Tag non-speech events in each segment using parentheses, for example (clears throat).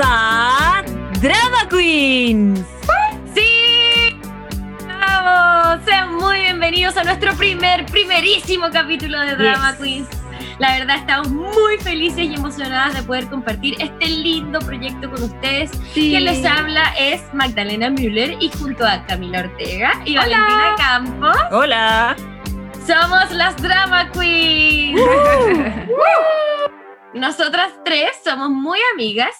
a Drama Queens. ¡Sí! ¡Vamos! Sean muy bienvenidos a nuestro primer, primerísimo capítulo de Drama Yes. Queens. La verdad estamos muy felices y emocionadas de poder compartir este lindo proyecto con ustedes. Quien les habla es Magdalena Müller y junto a Camila Ortega y Valentina Campos Hola. somos las Drama Queens. (laughs) Nosotras tres somos muy amigas.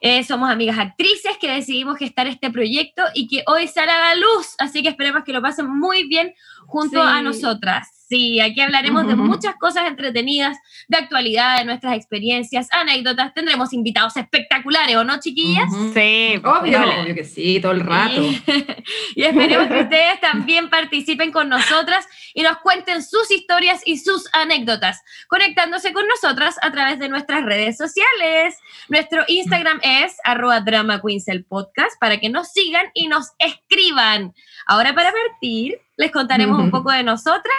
Eh, somos amigas actrices que decidimos gestar este proyecto y que hoy sale a la luz. Así que esperemos que lo pasen muy bien junto Sí. a nosotras. Sí, aquí hablaremos de muchas cosas entretenidas, de actualidad, de nuestras experiencias, anécdotas. Tendremos invitados espectaculares, ¿o no, chiquillas? Sí, Obvio, obvio que sí, todo el rato. Y, (laughs) y esperemos que ustedes también participen con nosotras y nos cuenten sus historias y sus anécdotas, conectándose con nosotras a través de nuestras redes sociales. Nuestro Instagram es arroba drama queens el podcast para que nos sigan y nos escriban. Ahora para partir, les contaremos un poco de nosotras,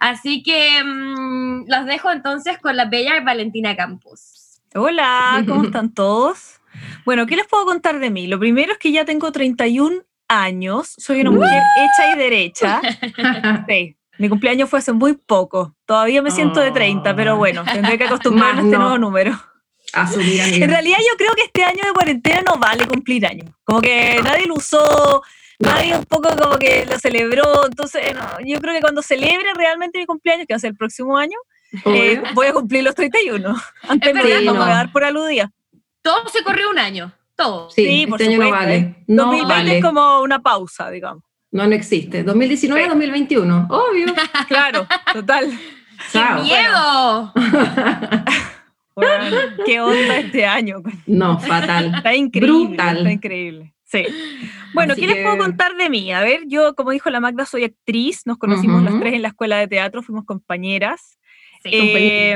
así que mm, los dejo entonces con la bella Valentina Campos. Hola, ¿cómo (laughs) están todos? Bueno, ¿qué les puedo contar de mí? Lo primero es que ya tengo 31 años, soy una mujer hecha y derecha. (laughs) Sí, mi cumpleaños fue hace muy poco. Todavía me siento de 30, pero bueno, tendré que acostumbrarme a este nuevo número. Asumir. En realidad yo creo que este año de cuarentena no vale cumplir años. Como que nadie lo usó, nadie un poco como que lo celebró. Entonces, no, yo creo que cuando celebre realmente mi cumpleaños, que va a ser el próximo año, eh, voy a cumplir los 31. (laughs) Antes no, verdad, no me voy a dar por aludida. Todo se corrió un año, todo. Sí, sí, por este año no vale. No 2020 vale. es como una pausa, digamos. No, no existe. 2019, Sí. 2021. Obvio. (laughs) Claro, total. Chao. ¡Miedo! (laughs) Bueno, ¿Qué onda este año? No, fatal. Está increíble, Brutal. está increíble. Sí. Bueno, Así ¿qué les puedo contar de mí? A ver, yo, como dijo la Magda, soy actriz. Nos conocimos las tres en la escuela de teatro, fuimos compañeras. Sí, Eh,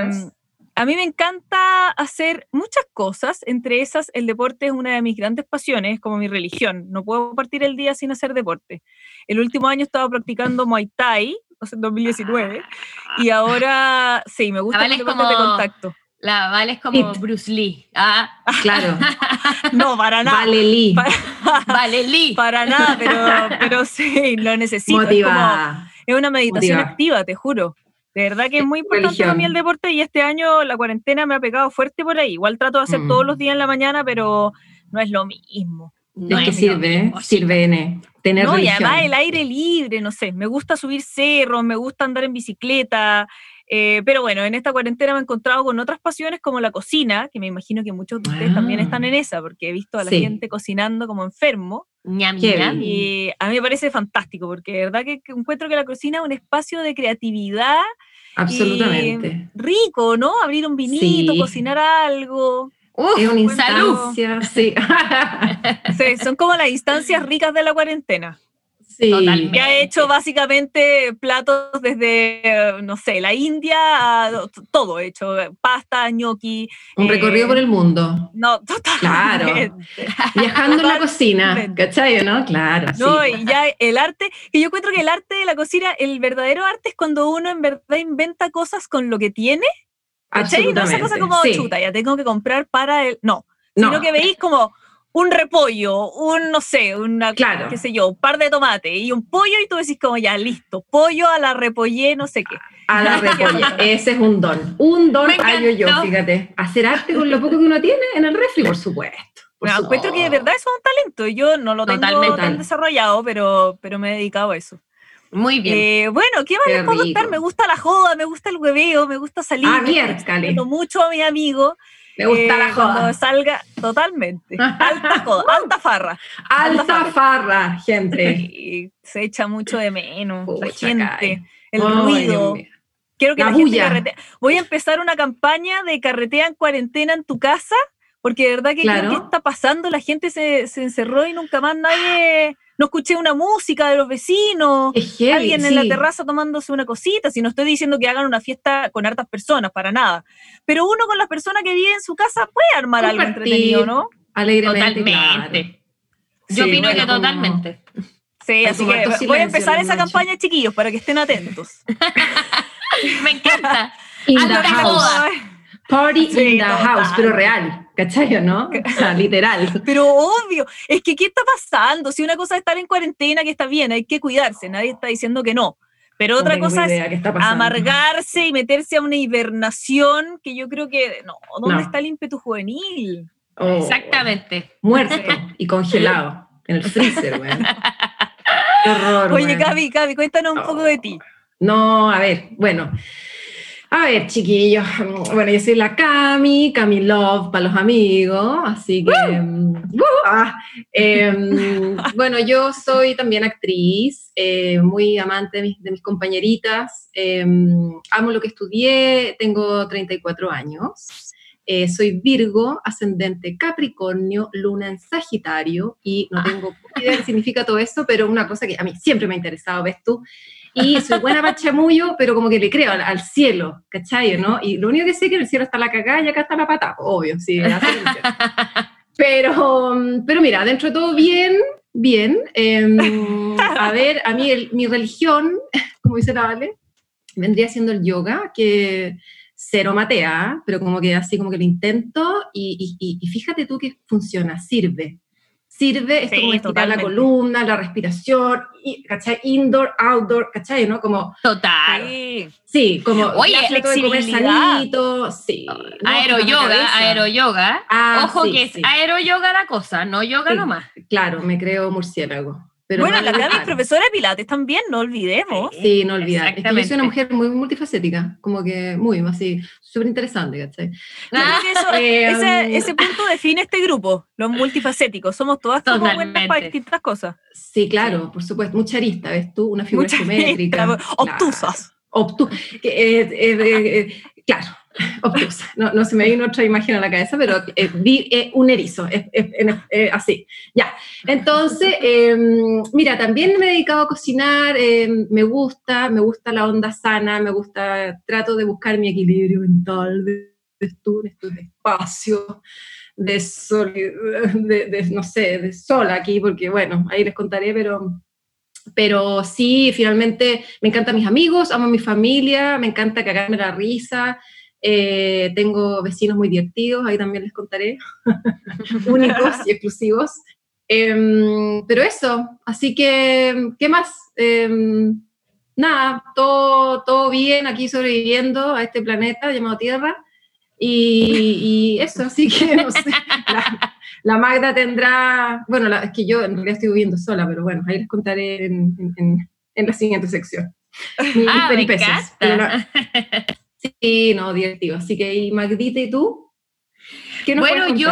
compañeritas. a mí me encanta hacer muchas cosas, entre esas el deporte es una de mis grandes pasiones, es como mi religión. No puedo partir el día sin hacer deporte. El último año estaba practicando Muay Thai, o sea, en 2019, y ahora sí, me gustan Vale, los es deportes de como- contacto. La Vale es como It. Bruce Lee. Ah, (laughs) Claro. No, para nada. Vale, Lee. Pa- (laughs) Vale Lee. Para nada, pero, pero sí, lo necesito. Es, como- Motivada. es una meditación activa, te juro. De verdad que es muy importante para mí el deporte y este año la cuarentena me ha pegado fuerte por ahí. Igual trato de hacer Mm. todos los días en la mañana, pero no es lo mismo. No es que es lo sirve, ¿eh? mismo, sirve, N. Tener No, y religión. además el aire libre, no sé, me gusta subir cerros, me gusta andar en bicicleta, eh, pero bueno, en esta cuarentena me he encontrado con otras pasiones como la cocina, que me imagino que muchos de ustedes también Ah. están en esa, porque he visto a la Sí. gente cocinando como enfermo. Ñam, ñam. Y a mí me parece fantástico, porque de verdad que, encuentro que la cocina es un espacio de creatividad Absolutamente. rico, ¿no? Abrir un vinito, Sí. cocinar algo. Uf, Es una instancia. Sí. (laughs) Sí, son como las instancias ricas de la cuarentena. Sí. Totalmente. Que ha hecho básicamente platos desde, eh, no sé, la India a todo hecho. Pasta, gnocchi. Un eh, recorrido por el mundo. No, total. Claro. (laughs) Viajando en la cocina. ¿Cachai, no? Claro. No, sí. y ya el arte, que yo encuentro que el arte de la cocina, el verdadero arte es cuando uno en verdad inventa cosas con lo que tiene, ¿cachai? No esa cosa como sí. chuta, ya tengo que comprar para el. No, sino No. que veis como un repollo, un, no sé, una, Claro. qué sé yo, un par de tomates y un pollo y tú decís como ya, listo, pollo a la repollé, no sé qué. A la (laughs) repolla. Ese es un don. Un don hallo yo, encantó. fíjate. Hacer arte con lo poco que uno tiene en el refri, por supuesto. Por Me encuentro que de verdad eso es un talento yo no lo tengo Totalmente. tan desarrollado, pero, pero me he dedicado a eso. Muy bien. Eh, bueno, ¿qué más les puedo contar? Me gusta la joda, me gusta el hueveo, me gusta salir. Ah, me explorando mucho a mi amigo. Me gusta eh, la Cuando joda. salga, totalmente. (laughs) Alta joda, alta farra. Alta farra, gente. (laughs) Y se echa mucho de menos. la gente, cae. el ruido. Quiero que La la, gente carretea. Voy a empezar una campaña de carretea en cuarentena en tu casa, porque de verdad que Claro. que está pasando, la gente se, se encerró y nunca más nadie, no escuché una música de los vecinos, heavy, alguien en la terraza tomándose una cosita, si no estoy diciendo que hagan una fiesta con hartas personas, para nada, pero uno con las personas que vive en su casa puede armar algo entretenido, ¿no? Alegremente, Totalmente. claro. Yo Sí, opino bueno, que como- totalmente. Sí, así que harto voy a silencio empezar esa noche. campaña, chiquillos, para que estén atentos. (laughs) Me encanta. In the house. Party Sí, in the total. house, pero real. ¿Cachai o no? (laughs) O sea, literal. Pero obvio, es que ¿qué está pasando? Si una cosa es estar en cuarentena, que está bien, hay que cuidarse, nadie está diciendo que no. Pero otra cosa es amargarse y meterse a una hibernación que yo creo que, no, ¿dónde No. está el ímpetu juvenil? Oh, Exactamente. Muerto y congelado en el freezer, weón. Qué horror, Oye. Gaby, Gaby, cuéntanos un poco de ti. No, a ver, bueno. A ver, chiquillos. Bueno, yo soy la Cami, Cami Love para los amigos, así que. mm, ¡woo! Ah, em, (laughs) bueno, yo soy también actriz, eh, muy amante de mis, de mis compañeritas. em, amo lo que estudié, tengo 34 años. eh, soy Virgo, ascendente Capricornio, luna en Sagitario, y no tengo idea de qué significa todo eso, pero una cosa que a mí siempre me ha interesado, ¿ves tú? Y soy buena para chamullo, pero como que le creo al, al cielo, ¿cachai? ¿no? Y lo único que sé es que en el cielo está la cagada y acá está la pata, obvio, sí. (laughs) Pero, pero mira, dentro de todo bien, bien. em, a (laughs) ver, a mí el- mi religión, (laughs) como dice la Vale, vendría siendo el yoga, que cero matea, pero como que así como que lo intento y, y- y- y fíjate tú que funciona, sirve. Sirve, esto Sí, como estirar la columna, la respiración, y, ¿cachai? Indoor, outdoor, ¿cachai? ¿No? Como, Total. Sí. sí, como Oye, de comer flexibilidad. sanito, sí. no, Aeroyoga, aeroyoga. Ah, Ojo sí, que es aeroyoga la cosa, no yoga nomás. Claro, me creo murciélago. Pero bueno, no la es preparo. profesora de Pilates también, no olvidemos. Sí, no olvidar. Es que yo soy una mujer muy multifacética, como que muy, así, súper interesante, ¿cachai? Eso- Eh, ese, ese punto define este grupo, los multifacéticos. Somos todas como buenas para distintas cosas. Sí, claro, por supuesto. Mucha arista, ¿ves tú? Una figura Muchas geométrica. listas, obtusas. Claro. Obtu- que, eh, eh, claro, (laughs) obtusa. No, no se me viene otra imagen a la cabeza, pero eh, vi eh, un erizo, eh, así. Ya. Entonces, (laughs) eh, mira, también me he dedicado a cocinar, eh, me gusta, me gusta la onda sana, me gusta, trato de buscar mi equilibrio mental, ves tú, en estos espacios de sol, de, de, no sé, de sol aquí, porque bueno, ahí les contaré, pero, pero sí, finalmente me encantan mis amigos, amo a mi familia, me encanta cagarme la risa, eh, tengo vecinos muy divertidos, ahí también les contaré, (laughs) únicos y exclusivos. Em, pero eso, así que, ¿qué más? Em, nada, todo, todo bien aquí sobreviviendo a este planeta llamado Tierra. Y, eso, así que no sé. (laughs) La, la Magda tendrá. Bueno, la- es que yo en realidad estoy viviendo sola, pero bueno, ahí les contaré en, en- en- la siguiente sección. (laughs) Mis Ah, me peripecias. Pero encanta. la- sí, no, divertido. Así que, ¿y Magdita y tú? ¿Qué nos Bueno, yo,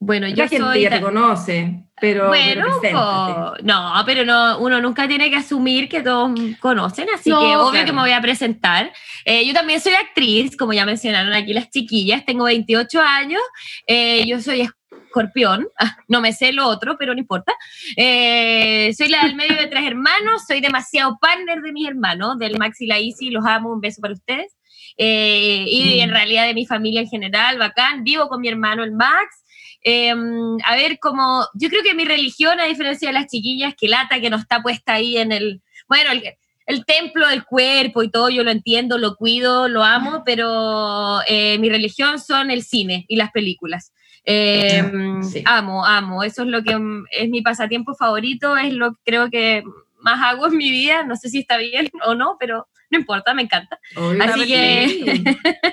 bueno, yo La gente soy ya te conoce, pero. Bueno, pero no, pero no, uno nunca tiene que asumir que todos conocen, así No, que obvio claro. que me voy a presentar. Eh, yo también soy actriz, como ya mencionaron aquí las chiquillas, tengo 28 años, eh, yo soy escorpión, (laughs) ah, no me sé lo otro, pero no importa. Eh, soy la del medio de tres hermanos, soy demasiado partner de mis hermanos, del Max y la Isi, los amo, un beso para ustedes. Eh, y en realidad de mi familia en general, bacán, vivo con mi hermano el Max. Eh, a ver, como yo creo que mi religión, a diferencia de las chiquillas, que lata que no está puesta ahí en el, bueno, el, el templo del cuerpo y todo, yo lo entiendo, lo cuido, lo amo, pero eh, mi religión son el cine y las películas. Eh, (laughs) Sí. Amo, amo, eso es lo que mm, es mi pasatiempo favorito, es lo que creo que más hago en mi vida, no sé si está bien o no, pero no importa, me encanta. Obvio, Así que- sí. (laughs)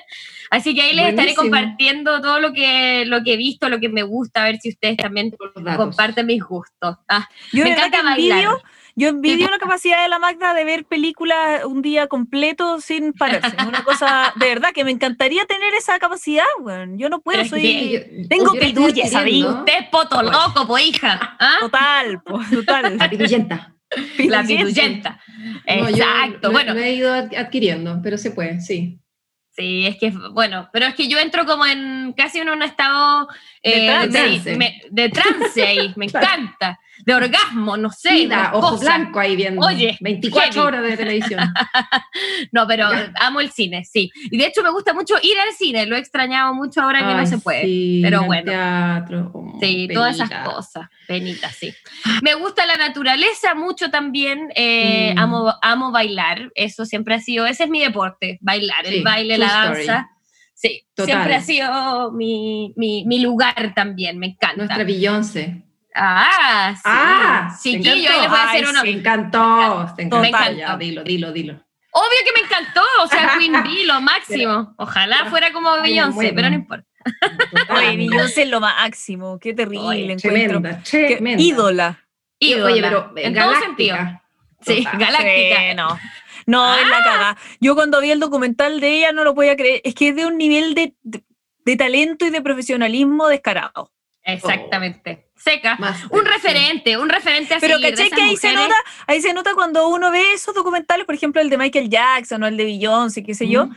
Así que ahí les estaré compartiendo todo lo que, lo que he visto, lo que me gusta, a ver si ustedes también comparten mis gustos. Ah, Yo, me encanta bailar. Yo envidio la capacidad de la Magda de ver películas un día completo sin pararse. Es una cosa, de verdad, que me encantaría tener esa capacidad, weón. Yo no puedo, soy que tengo yo la estoy pitulle, ¿sabí? Usted es poto loco, po hija. ¿Ah? total, po, total. La pituyenta. La Pituyenta. No, Exacto. lo- bueno, Lo he ido ad- adquiriendo, pero se puede, sí. sí, es que, bueno, pero es que yo entro como en casi en un estado eh, De trance. me- de trance ahí, me (laughs) Claro. encanta. De orgasmo, no sé. Vida, ojo cosa. blanco ahí viendo. Oye, 24 heavy. horas de televisión. (laughs) No, pero amo el cine, sí. Y de hecho me gusta mucho ir al cine, lo he extrañado mucho ahora que no se puede. sí, pero bueno. Teatro, oh, Sí, todas esas penita. cosas, penitas, sí. Me gusta la naturaleza mucho también, eh, Mm. amo, amo bailar, eso siempre ha sido, ese es mi deporte, bailar, Sí, el baile, la story. danza. Sí, Total. siempre ha sido mi, mi, mi lugar también, me encanta. Nuestra Beyoncé. Ah, sí. Ah, ¿te Chiquillo, ahí encantó? les voy a hacer Ay, uno. Te encantó, te encantó. Total. Ya, dilo, dilo, dilo. Obvio que me encantó, o sea, (laughs) Queen Bee, lo máximo. Ojalá fuera como Beyoncé, bueno. pero no importa. Oye, Beyoncé es lo máximo. Qué terrible. encuentro. Tremenda, Qué tremenda. ídola. Ídola, Oye, pero en todo sentido. galáctica. Sí, Total. galáctica. Sí, no. No, es la cagada. Yo cuando vi el documental de ella no lo podía creer. Es que es de un nivel de, de, de talento y de profesionalismo descarado. Exactamente. Seca. Más, Un sí. referente, un referente a Pero seguir de ¿cachai esas que ahí se nota? Ahí se nota cuando uno ve esos documentales, por ejemplo, el de Michael Jackson o el de Beyoncé, qué sé yo,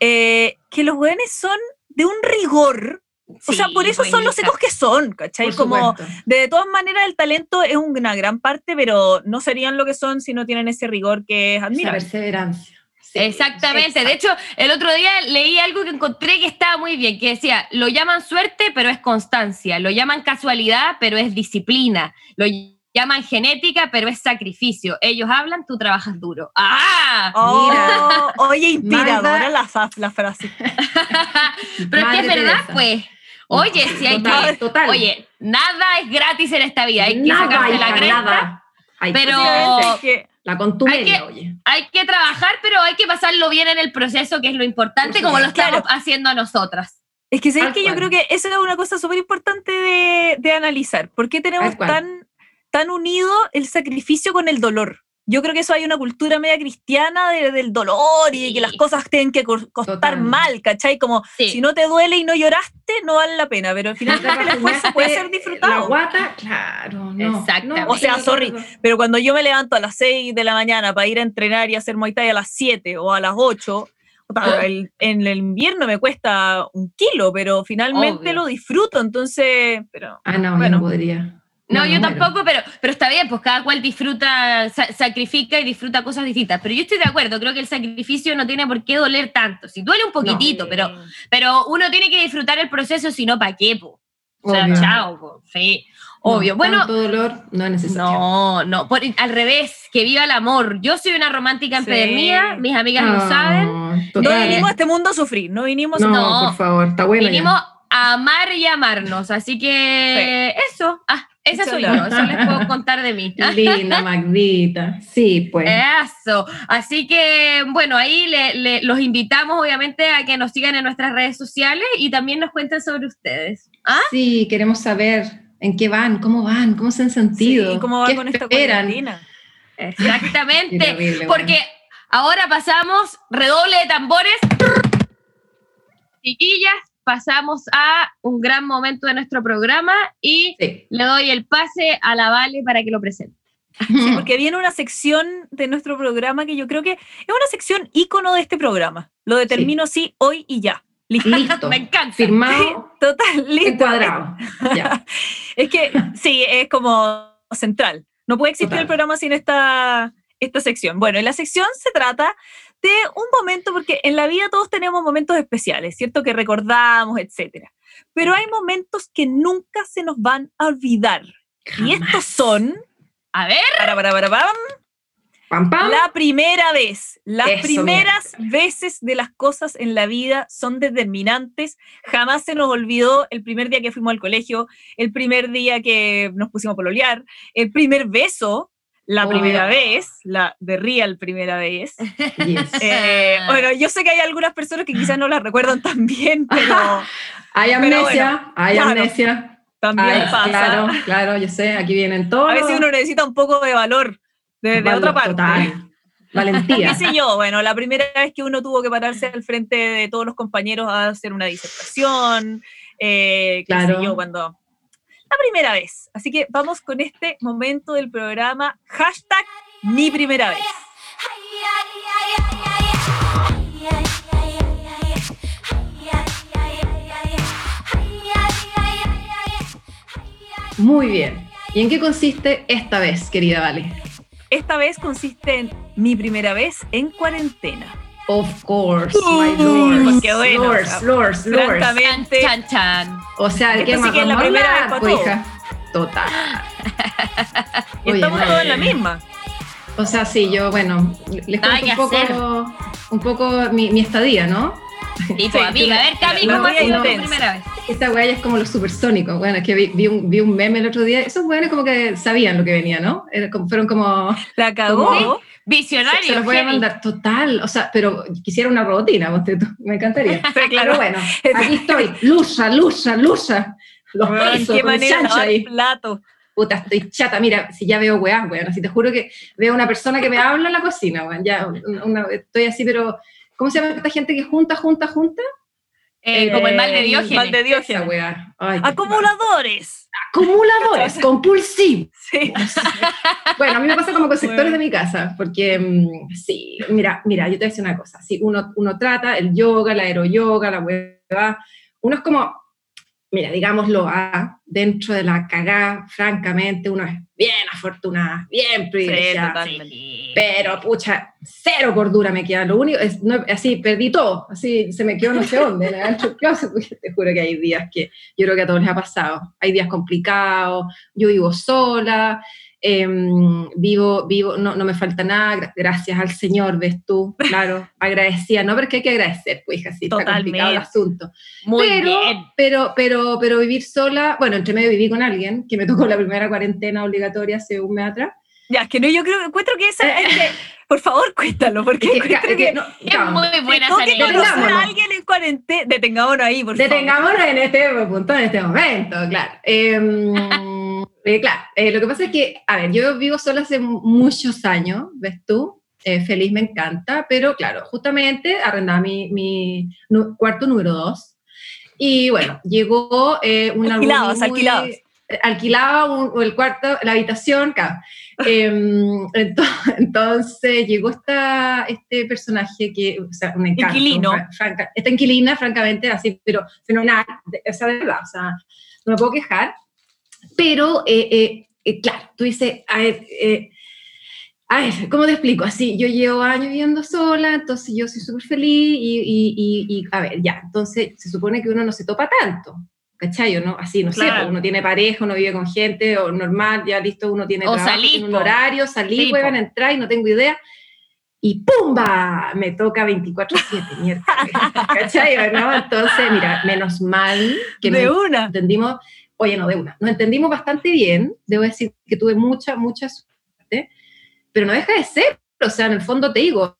eh, que los jóvenes son de un rigor. o sea, por eso son los secos que son, ¿cachai? Por Como, supuesto. de todas maneras, el talento es una gran parte, pero no serían lo que son si no tienen ese rigor que es Esa perseverancia. Exactamente. De hecho, el otro día leí algo que encontré que estaba muy bien, que decía, lo llaman suerte, pero es constancia. Lo llaman casualidad, pero es disciplina. Lo llaman genética, pero es sacrificio. Ellos hablan, tú trabajas duro. ¡Ah! Oh, Mira. oye, inspiradora la, la frase. (laughs) pero es que es verdad, pues. Oye, si hay Total, que... total. Oye, nada es gratis en esta vida. Hay que nada, sacarse la cresta. nada. Pero- que- La contumelia, Hay que- oye. Hay que trabajar, pero hay que pasarlo bien en el proceso, que es lo importante, Por como lo estamos haciendo nosotras. Es que sabes que yo creo que eso es una cosa súper importante de, de analizar. ¿Por qué tenemos tan, tan unido el sacrificio con el dolor? Yo creo que eso hay una cultura media cristiana de- del dolor y de que las cosas tienen que cos- costar Total. mal, ¿cachai? Como Sí. si no te duele y no lloraste, no vale la pena, pero al final el esfuerzo (laughs) puede ser La disfrutado. guata, claro, no. Exactamente. O sea, sorry. Pero cuando yo me levanto a las 6 de la mañana para ir a entrenar y hacer Muay Thai a las 7 o a las 8, puta, el- en el invierno me cuesta un kilo, pero finalmente Obvio. lo disfruto, entonces, pero Ah, no, Bueno. yo no podría. No, me yo muero. tampoco, pero, pero está bien, pues cada cual disfruta, sa- sacrifica y disfruta cosas distintas. Pero yo estoy de acuerdo, creo que el sacrificio no tiene por qué doler tanto. Si duele un poquitito, pero, pero uno tiene que disfrutar el proceso, si no, ¿para qué? Po? O sea, Obvio. chao, po, sí, No, obvio. bueno, Tanto dolor no es necesario. no, no, por- al revés, que viva el amor. Yo soy una romántica Sí. empedernida, mis amigas lo Ah, saben. no total. vinimos a este mundo a sufrir, no vinimos No, No. por favor, está bueno. ya. Vinimos a amar y amarnos, así que eso, ah, esa soy yo, eso les puedo (laughs) contar de mí. Linda, Magdita. Sí, pues. Eso. Así que, bueno, ahí le- le- los invitamos, obviamente, a que nos sigan en nuestras redes sociales y también nos cuenten sobre ustedes. ¿Ah? Sí, queremos saber en qué van, cómo van, cómo se han sentido. Sí, ¿Cómo va qué con esta esperan. (laughs) Qué Exactamente. Porque ahora pasamos, redoble de tambores. Chiquillas, pasamos a un gran momento de nuestro programa y Sí. le doy el pase a la Vale para que lo presente. Sí, (laughs) porque viene una sección de nuestro programa que yo creo que es una sección ícono de este programa. Lo determino así hoy y ya. Listo. Listo. Me encanta. Firmado, Total, listo. encuadrado. Ya. (laughs) Es que sí, es como central. No puede existir Total. el programa sin esta, esta sección. Bueno, y la sección se trata de un momento, porque en la vida todos tenemos momentos especiales, ¿cierto? Que recordamos, etcétera. Pero hay momentos que nunca se nos van a olvidar. Y estos Jamás. son, A ver, para, para, para, pam, Pam, pam. la primera vez. Las Eso, primeras veces de las cosas en la vida son determinantes. Jamás se nos olvidó el primer día que fuimos al colegio, el primer día que nos pusimos a pololear, el primer beso, la Oh. primera vez, la de real primera vez. (laughs) Yes. Eh, bueno, yo sé que hay algunas personas que quizás no las recuerdan tan bien, (laughs) pero Hay pero amnesia, bueno, hay claro. amnesia. también pasa. Claro, claro, yo sé, aquí vienen todos. A veces uno necesita un poco de valor de, de Valor otra parte. total. Valentía. (laughs) ¿Qué sé yo? Bueno, la primera vez que uno tuvo que pararse al frente de todos los compañeros a hacer una disertación, eh, qué sé Claro. yo, cuando... La primera vez. Así que vamos con este momento del programa, hashtag mi primera vez. Muy bien. ¿Y en qué consiste esta vez, querida Vale? Esta vez consiste en mi primera vez en cuarentena. Of course, Uy, my lords. porque bueno, lords, o sea, lords, lords. Francamente, chan, chan. O sea, ¿de Esto qué sí más que la vamos a primera vez hablar, para? Total. y Oye, estamos todos en la misma. O sea, sí, yo, bueno, les cuento un poco, hacer. un poco mi, mi estadía, ¿no? Y pues, (laughs) amiga, a ver, Cami, La ¿cómo tu intensa. primera vez? Esta weá ya es como los supersónicos. Bueno, es que vi, vi un, vi un meme el otro día. Esos weones como que sabían lo que venía, ¿no? Era como- fueron como. La cagó. Visionario. Se, se los voy a mandar total. O sea, pero quisiera una robotina, (laughs) me encantaría. Sí, Pero claro. bueno, aquí estoy. Lusa, lusa, lusa. Los Weón, besos qué manera ahí. plato. Puta, estoy chata. Mira, si ya veo weá, weón. Así te juro que veo una persona que me habla en la cocina, weón. Ya, una- una- estoy así, pero. ¿Cómo se llama esta gente que junta, junta, junta? Eh, como el mal de Diógenes. mal de Esa Diógenes. weá. Ay, Acumuladores. Acumuladores, compulsivos. Sí. Bueno, a mí me pasa como con sectores de mi casa, porque mm, sí, mira, mira, yo te voy a decir una cosa, sí, uno, uno trata el yoga, la aeroyoga, la hueva, uno es como, mira, digámoslo, ah, dentro de la cagá, francamente, uno es bien afortunado, bien privilegiado, totalmente. pero pucha, cero cordura me queda, lo único es, no, así, perdí todo, así, se me quedó no sé dónde, en (laughs) el te juro que hay días que yo creo que a todos les ha pasado, hay días complicados, yo vivo sola, em, vivo, vivo, no, no me falta nada, gra- gracias al Señor, ves tú, (laughs) claro, agradecida, no, pero es que hay que agradecer, pues hija, sí, está complicado el asunto. Muy pero, bien. pero, pero, pero vivir sola, bueno, entre medio viví con alguien, que me tocó la primera cuarentena obligatoria hace un mes atrás, Ya, es que no, yo creo, encuentro que esa es que, por favor, cuéntalo, porque Es que- que que, no, Es muy buena anécdota. conocer a Detengámonos. alguien en cuarentena, detengámonos ahí, por favor. Detengámonos en este punto, en este momento, claro. Em, (laughs) eh, claro, eh, lo que pasa es que, a ver, yo vivo sola hace muchos años, ¿ves tú? Eh, feliz, me encanta, pero claro, justamente arrendaba mi, mi cuarto número dos. Y bueno, (laughs) llegó eh, una... Alquilabas, muy- alquilabas. eh, Alquilaba un- el cuarto, la habitación, claro. Em, ento- (laughs) entonces llegó esta, este personaje que, o sea, un encanto. Inquilino. fra- franca- esta inquilina, francamente, así, pero fenomenal, o sea, de verdad, o sea, no me puedo quejar. Pero, eh, eh, eh, claro, tú dices, a ver, eh, a ver, ¿cómo te explico? Así, yo llevo años viviendo sola, entonces yo soy súper feliz y, y, y, y, a ver, ya, entonces se supone que uno no se topa tanto. ¿Cachai? ¿O no? Así, no sé, Claro. uno tiene pareja, uno vive con gente, o normal, ya listo, uno tiene O trabajo, salís, tiene un horario, salí, pueden entrar y no tengo idea. Y ¡pumba! Me toca 24-7, (laughs) mierda. ¿Cachai? Entonces, mira, menos mal que de no una. entendimos, oye, no de una, nos entendimos bastante bien, debo decir que tuve mucha, mucha suerte, pero no deja de ser, o sea, en el fondo te digo,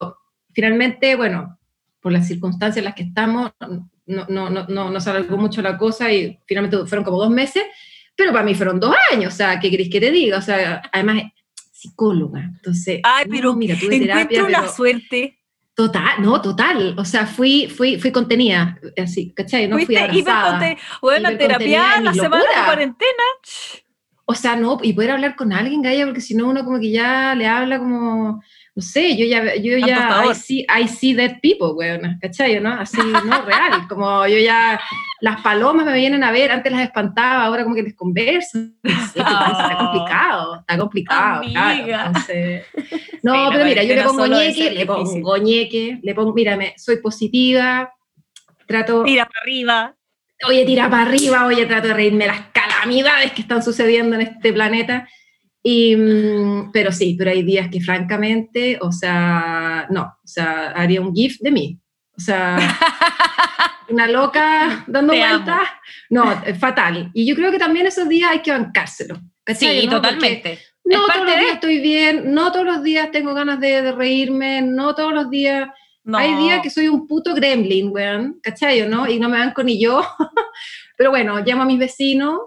finalmente, bueno, por las circunstancias en las que estamos, no, no, no, no, no se alargó mucho la cosa y finalmente fueron como dos meses, pero para mí fueron dos años, o sea, ¿qué querés que te diga? O sea, además psicóloga, entonces, Ay, pero mira, tuve terapia, pero suerte. total, no, total, o sea, fui, fui, fui contenida, así, ¿cachai? No fui abrazada. Bueno, terapia la semana de cuarentena. O sea, no, y poder hablar con alguien, Gaya, porque si no uno como que ya le habla como, no sé, yo ya, yo ya, I see, I see dead people, weón, ¿cachai? ¿no? Así, no, (laughs) real, como yo ya, las palomas me vienen a ver, antes las espantaba, ahora como que les converso, no sé, (laughs) está complicado, está complicado, claro, Amiga. entonces, (laughs) no, Sí, la pero mira, yo le pongo ñeque, le pongo ñeque, le pongo, mírame, soy positiva, trato, Tira para arriba. oye, tira para arriba, oye, trato de reírme las calamidades que están sucediendo en este planeta. Y, mm, pero sí, pero hay días que francamente, o sea, no, o sea, haría un GIF de mí. O sea, (laughs) una loca dando vueltas. No, fatal. Y yo creo que también esos días hay que bancárselo. ¿cachai, Sí, no? Porque totalmente. No Es todos los de- días estoy bien, no todos los días tengo ganas de, de reírme, no todos los días No. hay días que soy un puto gremlin, weón, ¿cachai no? Y no me banco ni yo. (laughs) Pero bueno, llamo a mis vecinos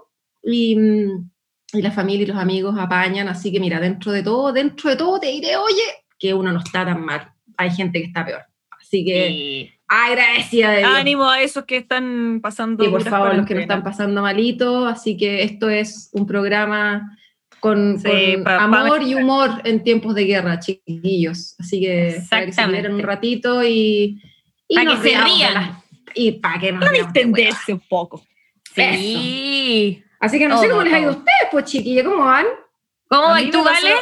y, mm, y la familia y los amigos apañan. Así que mira, dentro de todo, dentro de todo te diré, oye, que uno no está tan mal. Hay gente que está peor. Así que Sí. agradecida de Dios. Ánimo a esos que están pasando. Y por favor, los que no están pasando malito. Así que esto es un programa con, Sí, con pa- pa amor y humor en tiempos de guerra, chiquillos. Así que para que se un ratito y, y Pa' que se rían. las- y para que nos Para distenderse un poco. Sí. Así que no sé Todo, cómo les ha ido a ustedes, pues chiquillos, ¿cómo van? ¿Cómo mí tú, Vale?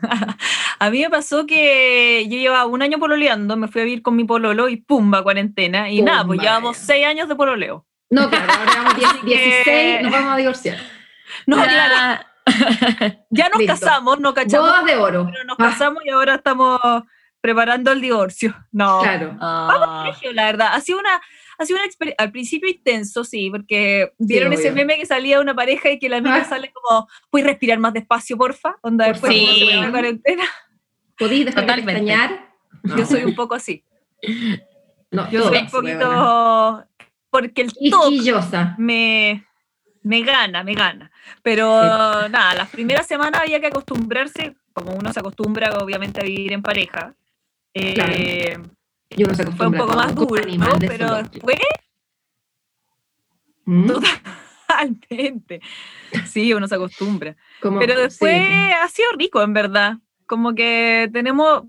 (laughs) A mí me pasó que yo llevaba un año pololeando, me fui a vivir con mi pololo y pumba, cuarentena. Y nada, pues llevamos ya. seis años de pololeo. No, claro, ahora llevamos 10 (laughs) Así que- 16, nos vamos a divorciar. No, Ya. claro, (laughs) ya nos Listo. casamos, no cachamos, Bodas de oro. pero nos Ah, casamos y ahora estamos preparando el divorcio. No. Claro. Ah. colegio, la verdad. Ha sido una, ha sido una experiencia, al principio intenso, sí, porque vieron ese meme que salía una pareja y que la amiga Ah. sale como, ¿puedes respirar más despacio, porfa? Onda, Por después la Sí. cuarentena. ¿Podí dejar de extrañar? Yo soy un poco así. No, Yo soy un poquito... Porque el Quisquillosa. me, me gana, me gana. Pero nada, las primeras semanas había que acostumbrarse, como uno se acostumbra obviamente a vivir en pareja. Eh, Yo no sé Fue un poco más duro, ¿no? pero después ¿Mm? totalmente. Sí, uno se acostumbra. Como- Pero después sí. ha sido rico, en verdad. Como que tenemos,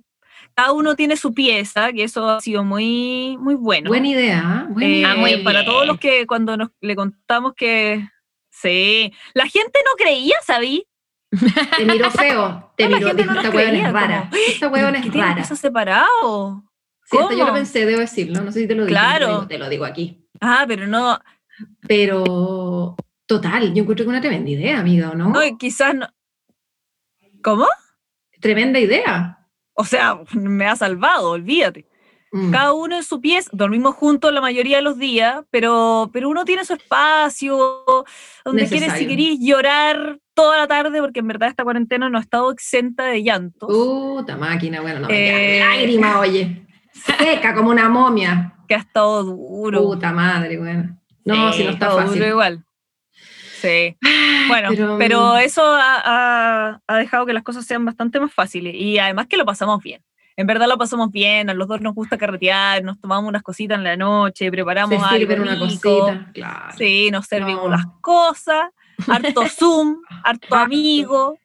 cada uno tiene su pieza, que eso ha sido muy, muy bueno. Buena idea, ¿ah? Buena Eh, idea. Muy para todos los que cuando nos le contamos que sí, la gente no creía, ¿sabí? Te miró feo, te No, la miró, gente dijo, no esta huevona es rara. como, Esta huevona ¿Qué es rara. eso separado? Sí, hasta yo lo pensé, debo decirlo. No sé si te lo dije. Claro. Te lo digo, te lo digo aquí. Ah, pero no, Pero, total, yo encuentro que una tremenda idea, amiga, ¿o no? no, quizás no. ¿Cómo? Tremenda idea. O sea, me ha salvado, olvídate. Mm. cada uno en su pieza, dormimos juntos la mayoría de los días, pero, pero uno tiene su espacio, donde quieres, si querís llorar toda la tarde, porque en verdad esta cuarentena no ha estado exenta de llantos. Puta máquina, bueno, no, Eh. lágrima, oye. Seca como una momia. que ha estado duro. Puta madre, bueno. No, Sí, si no está todo fácil. duro igual. Sí. Bueno, pero, pero, mm. eso ha, ha- ha dejado que las cosas sean bastante más fáciles y además que lo pasamos bien. En verdad lo pasamos bien, a los dos nos gusta carretear, nos tomamos unas cositas en la noche, preparamos Se algo una rico. cosita. Claro. Sí, nos servimos No. las cosas, harto (laughs) Zoom, harto amigo.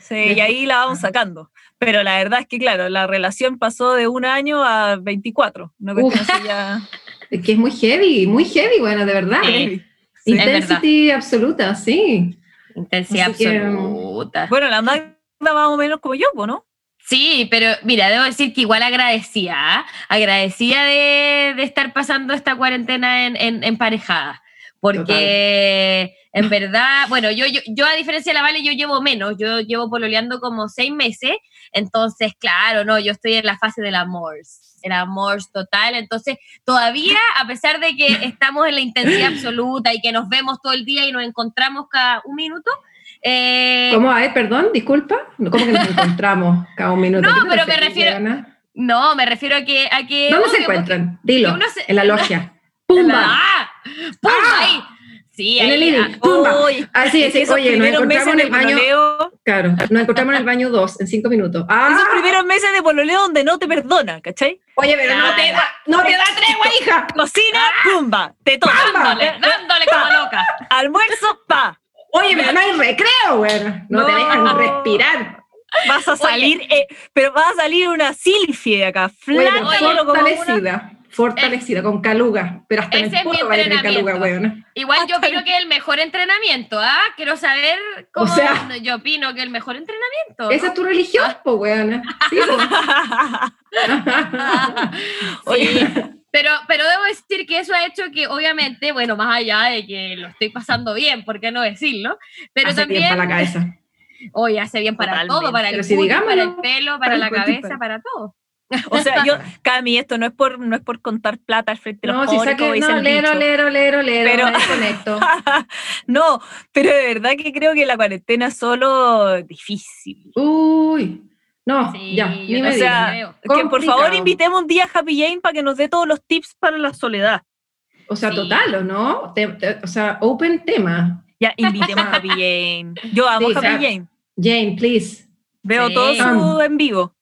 Sí, y ahí la vamos sacando. Pero la verdad es que, claro, la relación pasó de un año a 24. Una cuestión así ya. (laughs) Es que es muy heavy, muy heavy, bueno, de verdad. Sí. Sí. Intensity absoluta, sí. Intensidad Así que, absoluta. Bueno, la Magda más o menos como yo, ¿no? Sí, pero mira, debo decir que igual agradecía, ¿ah? agradecía de, de estar pasando esta cuarentena en, en, emparejada, porque en verdad, bueno, yo, yo, yo a diferencia de la Vale, yo llevo menos, yo llevo pololeando como seis meses, entonces, claro, no, yo estoy en la fase del amor, el amor total, entonces todavía, a pesar de que estamos en la intensidad absoluta y que nos vemos todo el día y nos encontramos cada un minuto, eh, ¿Cómo? A ver, perdón, disculpa. ¿Cómo que nos (laughs) encontramos cada un minuto? No, ¿A qué te pero me refiero- Diana? no, me refiero a que... A que ¿Dónde se encuentran? Dilo, se- en la logia. (laughs) ¡Pumba! la- ¡Ah! ¡Pum! Ahí. Sí, En ahí. living. ah, ¡Pumba! Uy, Así es, oye, nos encontramos en el baño. Claro, nos encontramos en el baño 2 en 5 minutos. ¡Ah! esos primeros meses de pololeo donde no te perdona, ¿cachai? Oye, pero no te da, no te da tregua, hija. Cocina, pumba, te toca. dándole, dándole como loca. Almuerzo, pa. Oye, pero no hay recreo, güey. No, te dejan respirar. Vas a salir, eh, pero vas a salir una silfie de acá, flaca, pero pero como una- fortalecida. Con caluga. Pero hasta en Ese el es mi poto va a tener caluga, entrenamiento. weón. Igual yo opino que es el mejor entrenamiento, ¿ah? Quiero saber cómo. O sea- yo opino que el mejor entrenamiento. Esa es tu religión, po, weón. Sí, po. (laughs) Sí, pero, pero debo decir que eso ha hecho que, obviamente, bueno, más allá de que lo estoy pasando bien, ¿por qué no decirlo? Pero Hace bien también, para la cabeza. (laughs) oye, hace bien para Totalmente. todo, para el si cutis, para el pelo, para, para el la cabeza, para- para todo. O sea, yo, (laughs) Cami, esto no es por, no es por contar plata al frente de los No, si saque, no, el lero, dicho. lero, lero, lero, Pero- me (laughs) desconecto. no, pero de verdad que creo que la cuarentena es solo difícil. Uy, no, Sí, ya, ni me o sea. Que por favor invitemos un día a Happy Jane para que nos dé todos los tips para la soledad. O sea, Sí. total, ¿o no? Te- te- o sea, open tema. Ya, invitemos a Happy (laughs) Jane. Yo amo Sí, a Happy o sea, Jane. Jane, please. Veo Sí. todo su en vivo.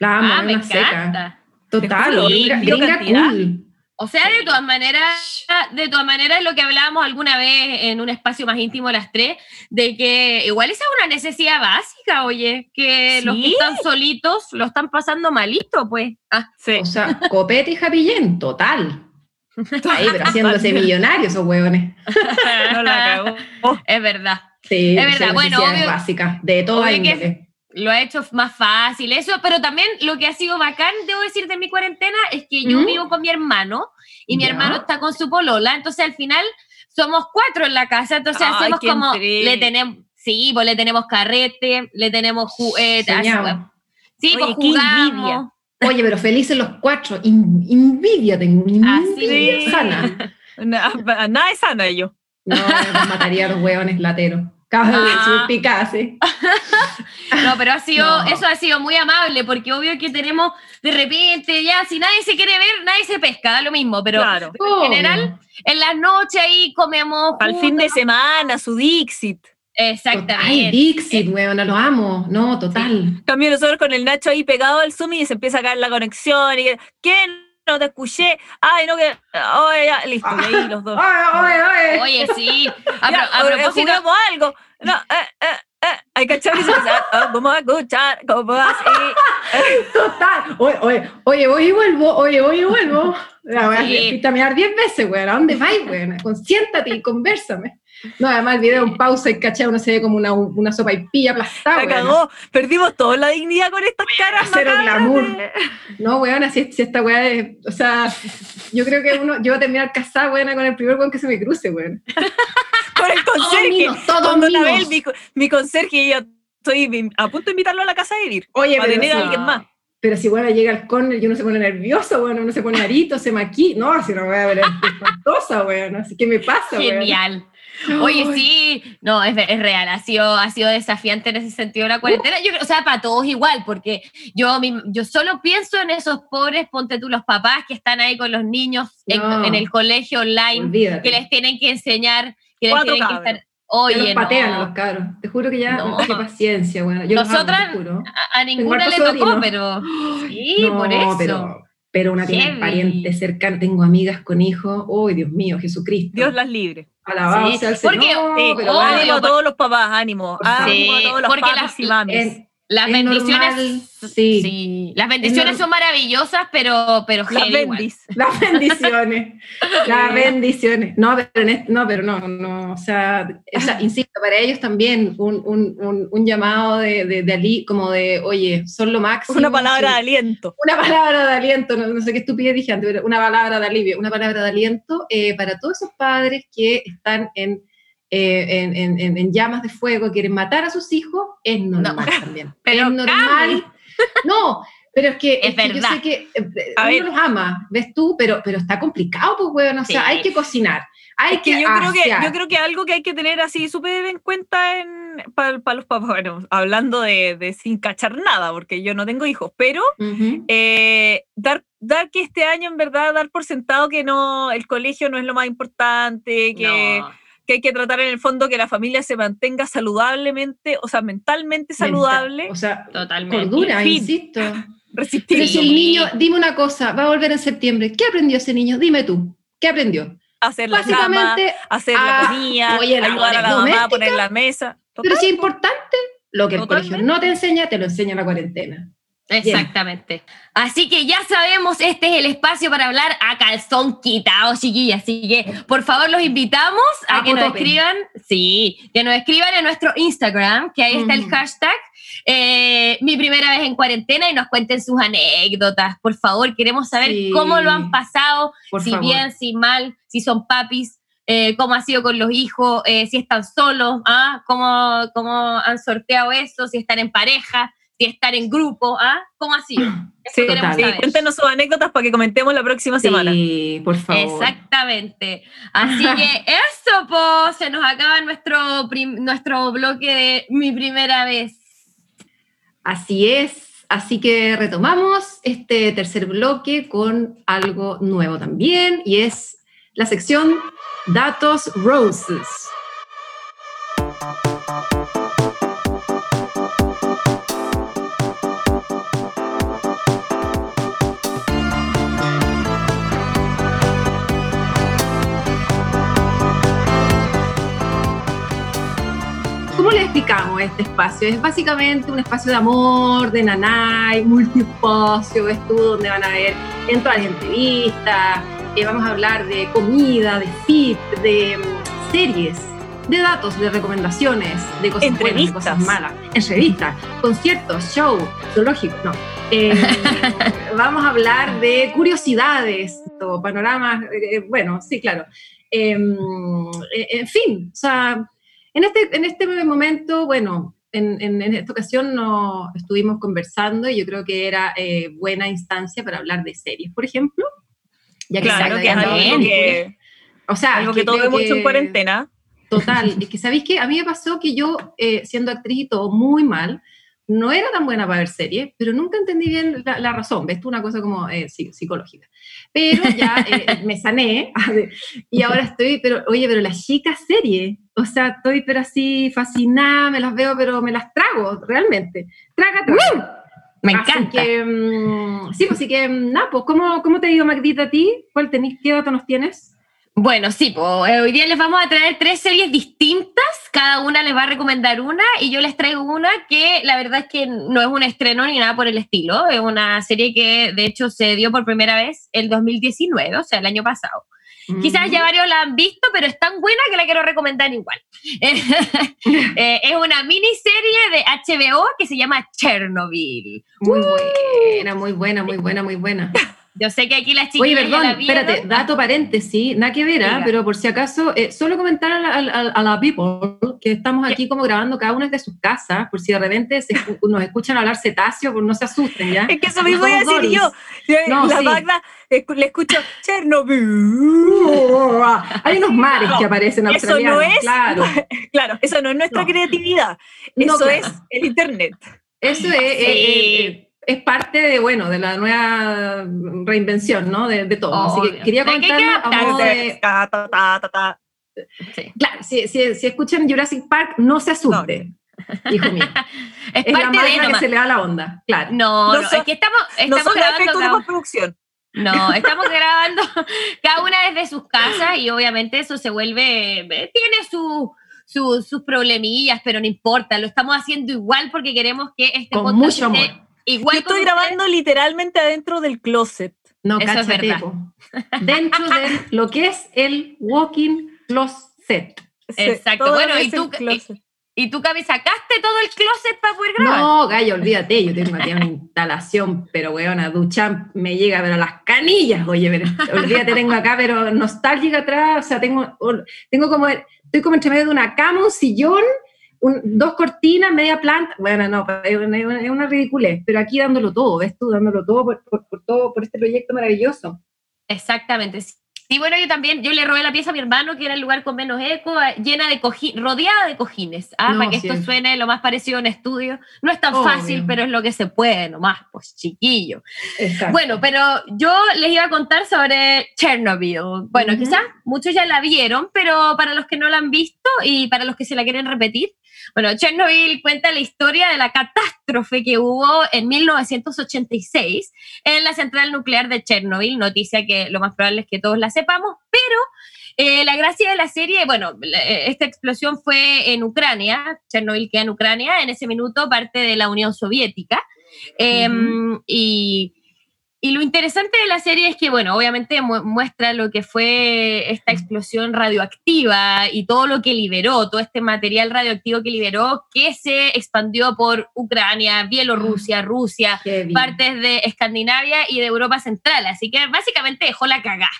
La amo, Ah, es me seca. Total, gringa, cool. O sea, de todas maneras, de todas maneras, lo que hablábamos alguna vez en un espacio más íntimo las tres, de que igual esa es una necesidad básica, oye, que los que están solitos lo están pasando malito, pues. Ah, Sí. O sea, copete y Jane, total. Ahí, pero (laughs) haciéndose millonarios esos huevones. (laughs) No la cagó. es verdad. Sí, Es verdad, son bueno, obvio- básicas, de toda índole. Lo ha hecho más fácil, eso, pero también lo que ha sido bacán, debo decir, de mi cuarentena es que yo ¿Mm? vivo con mi hermano y mi hermano está con su polola, entonces al final somos cuatro en la casa, entonces Ay, hacemos como, le tenemos, sí, pues le tenemos carrete, le tenemos, ju- eh. Sí, Oye, pues jugamos. envidia. Oye, pero felices los cuatro. In- envidia tengo, envidia Así. sana. (laughs) Na- Nada es sana yo. No, mataría a los (laughs) hueones lateros. Vez Ah. picase. (laughs) No, pero ha sido, No. eso ha sido muy amable, porque obvio que tenemos de repente, ya, si nadie se quiere ver, nadie se pesca, da lo mismo, pero claro. en general, en la noche ahí comemos. Al fin de semana, su Dixit. Ay, Exactamente. Dixit, weón, lo amo. No, total. En cambio, nosotros con el Nacho ahí pegado al Zoom y se empieza a caer la conexión. Y ¿Quién? No te escuché. Ay, no, que. Oye, ya, listo, y ahí los dos. Ay, ay, ay. Oye, sí. A, Ya, a propósito, algo. No, eh, eh, eh. Hay que echar y se empieza, (laughs) ah, vamos a escuchar, como así. Total. Oye, oye, oye, voy y vuelvo, oye, voy y vuelvo. La voy a Sí. diez veces, weón. ¿A dónde vais, weón? Consiéntate y conversame. No, además el video en pausa y cachai, uno se ve como una, una sopa y pilla aplastada, La cagó. Perdimos toda la dignidad con estas caras. Cero glamour. No, weón, así si esta weá es, o sea, yo creo que uno, yo voy a terminar casada, weón, con el primer weón que se me cruce, weón. Con el conserje. Cuando una mimos. vez mi, mi conserje y yo estoy a punto de invitarlo a la casa de vivir. Oye, para pero tener a si- alguien más. Pero si bueno llega al corner y uno se pone nervioso, bueno, uno se pone narito, se maquilla. No, si no voy a ver es espantosa, weón. Así que me pasa, weón. genial. Oye, sí, no, es, es real, ha sido, ha sido desafiante en ese sentido la cuarentena. Yo o sea, para todos igual, porque yo, mi- yo solo pienso en esos pobres, ponte tú, los papás que están ahí con los niños en, No. en el colegio online, Olvídate. que les tienen que enseñar, que les tienen que estar. Oye, los patean a los cabros. Te juro que ya, No. qué paciencia, bueno. Yo los amo, Nosotras- te juro. a, a ninguna le tocó, sobrino. pero (gasps) sí, no, por eso. pero, pero una tiene Heavy. pariente cercana. Tengo amigas con hijos. ¡Uy, Dios mío, Jesucristo! Dios las libre. Alabado Sí, sea el porque- Señor. Sí, pero obvio, bueno, ánimo a todos los papás, ánimo. Ánimo a todos los porque las- y en- Las es bendiciones, normal, sí. sí, las bendiciones son maravillosas, pero, pero las bendis. Las bendiciones, (laughs) las bendiciones. No, pero, en este- no, pero no, no, o sea, o sea, insisto, para ellos también un, un, un, un llamado de, de, de ali, como de, oye, son lo máximo. Una palabra de aliento. Una palabra de aliento, no, no sé qué estupidez dije antes, pero una palabra de alivio, una palabra de aliento eh, para todos esos padres que están en, eh, en, en- en- en llamas de fuego, quieren matar a sus hijos, es normal (laughs) también. Pero es normal. No, pero es que, Es es que yo sé que eh, A uno ver. los ama, ves tú, pero, pero está complicado, pues, weón, o sea, Sí. hay que cocinar, hay Es que que, yo creo que, asear. yo creo que algo que hay que tener así súper en cuenta para los papás, bueno, hablando de, de sin cachar nada, porque yo no tengo hijos, pero eh, dar, dar que este año en verdad dar por sentado que no, el colegio no es lo más importante, que, No. Que hay que tratar en el fondo que la familia se mantenga saludablemente, o sea, mentalmente saludable, O sea, Totalmente. cordura, fin. insisto. (laughs) resistir. Pero si el niño, dime una cosa, va a volver en septiembre, ¿qué aprendió ese niño? Dime tú, ¿qué aprendió? hacer la cama, Básicamente, hacer ah, la comida, oye, ayudar a la mamá a poner la mesa. pero si es importante, lo que el Totalmente. colegio no te enseña, te lo enseña la cuarentena. Exactamente. Así que ya sabemos, este es el espacio para hablar a calzón quitado, chiquillas. Así que, por favor, los invitamos a, A que nos escriban, sí, que nos escriban en nuestro Instagram, que ahí está el hashtag, eh, mi primera vez en cuarentena, y nos cuenten sus anécdotas. Por favor, queremos saber Sí. cómo lo han pasado, Por si favor. bien, si mal, si son papis. eh, cómo ha sido con los hijos, eh, si están solos, ¿ah? ¿Cómo, cómo han sorteado eso, si están en pareja, si están en grupo, ¿ah? ¿cómo ha sido? (clears throat) Eso Sí, queremos saber. cuéntenos sus anécdotas para que comentemos la próxima semana. Sí, por favor. Exactamente. Así que (laughs) eso, pues, se nos acaba nuestro, nuestro bloque de mi primera vez. Así es. Así que retomamos este tercer bloque con algo nuevo también y es la sección Datos Roses. Este espacio? Es básicamente un espacio de amor, de nanay, (laughs) multiespacio, estuvo donde van a ver en todas las entrevistas, eh, vamos a hablar de comida, de fit, de mm, series, de datos, de recomendaciones, de cosas buenas, de cosas malas, entrevistas, conciertos, show, zoológico, no. Eh, (laughs) vamos a hablar de curiosidades, panoramas, eh, bueno, sí, claro. Eh, en fin, o sea, en este, en este momento, bueno, en, en- en esta ocasión no estuvimos conversando y yo creo que era eh, buena instancia para hablar de series, por ejemplo. Ya Claro, se que es algo que, O sea, algo que todos creo hemos hecho en que- cuarentena. Total, es que sabéis que a mí me pasó que yo, eh, siendo actriz y todo muy mal, no era tan buena para ver series, pero nunca entendí bien la, la razón, ves tú, una cosa como eh, psi- psicológica. Pero ya eh, me sané (laughs) y ahora estoy, pero oye, pero las chicas series, o sea, estoy pero así fascinada, me las veo, pero me las trago, realmente. Traga, traga. Me Así encanta. que, mm, sí, pues así que, mm, nada, pues, ¿cómo, ¿cómo te digo, Magdita, a ti? ¿Cuál tenés, qué dato nos tienes? Bueno, sí, pues, eh, hoy día les vamos a traer tres series distintas, cada una les va a recomendar una y yo les traigo una que la verdad es que no es un estreno ni nada por el estilo, es una serie que de hecho se dio por primera vez el 2019, o sea, el año pasado. Quizás ya varios la han visto, pero es tan buena que la quiero recomendar igual. (laughs) Eh, es una miniserie de HBO que se llama Chernobyl. Muy buena, muy buena, muy buena, muy buena. Yo sé que aquí las Oye, chiquillas ya perdón, la espérate, dato paréntesis, nada que ver, ¿ah? Pero por si acaso, eh, solo comentar a la, a la- a la people que estamos aquí como grabando cada una de sus casas, por si de repente se nos escuchan hablar cetáceo, pues no se asusten, ¿ya? Es que eso mismo iba a decir yo. No, la sí. Magda, escu- le escucho Chernobyl. Hay unos mares No, que aparecen eso no australianos, es- claro. (laughs) Claro, eso no es nuestra creatividad. Eso claro. es el internet. Eso es, Sí. eh, eh, es parte de, bueno, de la nueva reinvención, ¿no? De, de todo. Así que quería De que de. Sí. Claro, si, si, si escuchan Jurassic Park, no se asusten, hijo mío. (laughs) Es Es la parte de máquina que nomás. se le da la onda, claro. No, No no, son- es que estamos, No estamos son grabando de postproducción. No, estamos grabando cada una desde sus casas y obviamente eso se vuelve, eh, tiene su, su- sus problemillas, pero no importa, lo estamos haciendo igual porque queremos que este Con podcast mucho esté amor. Igual Yo estoy grabando literalmente adentro del closet. No, Eso es verdad. (laughs) Dentro de lo que es el walking closet. Exacto. todo Bueno, y tú- closet. Y tú, Cami, sacaste todo el closet para poder grabar. No, gallo, olvídate, yo tengo aquí una instalación, pero weona, ducha me llega pero a las canillas, oye, pero, olvídate, tengo acá, pero nostálgica atrás, o sea, tengo, tengo como, estoy como entre medio de una cama, un sillón, un- dos cortinas, media planta, bueno, no, es una, es ridiculez, pero aquí dándolo todo, ves tú, dándolo todo por, por- por todo, por este proyecto maravilloso. Exactamente. sí. Y bueno, yo también, yo le robé la pieza a mi hermano, que era el lugar con menos eco, eh, llena de cojines, rodeada de cojines, ¿ah? No, para que sí. esto suene lo más parecido a un estudio. No es tan Obvio. fácil, pero es lo que se puede nomás, pues chiquillo. Exacto. Bueno, pero yo les iba a contar sobre Chernobyl. Bueno, quizás muchos ya la vieron, pero para los que no la han visto y para los que se la quieren repetir, bueno, Chernobyl cuenta la historia de la catástrofe que hubo en 1986 en la central nuclear de Chernobyl, noticia que lo más probable es que todos la sepamos, pero eh, la gracia de la serie, bueno, eh, esta explosión fue en Ucrania, Chernobyl queda en Ucrania, en ese minuto parte de la Unión Soviética. Em, y, y lo interesante de la serie es que, bueno, obviamente mu- muestra lo que fue esta explosión radioactiva y todo lo que liberó, todo este material radioactivo que liberó, que se expandió por Ucrania, Bielorrusia, Rusia, Heavy. partes de Escandinavia y de Europa Central. Así que básicamente dejó la cagá.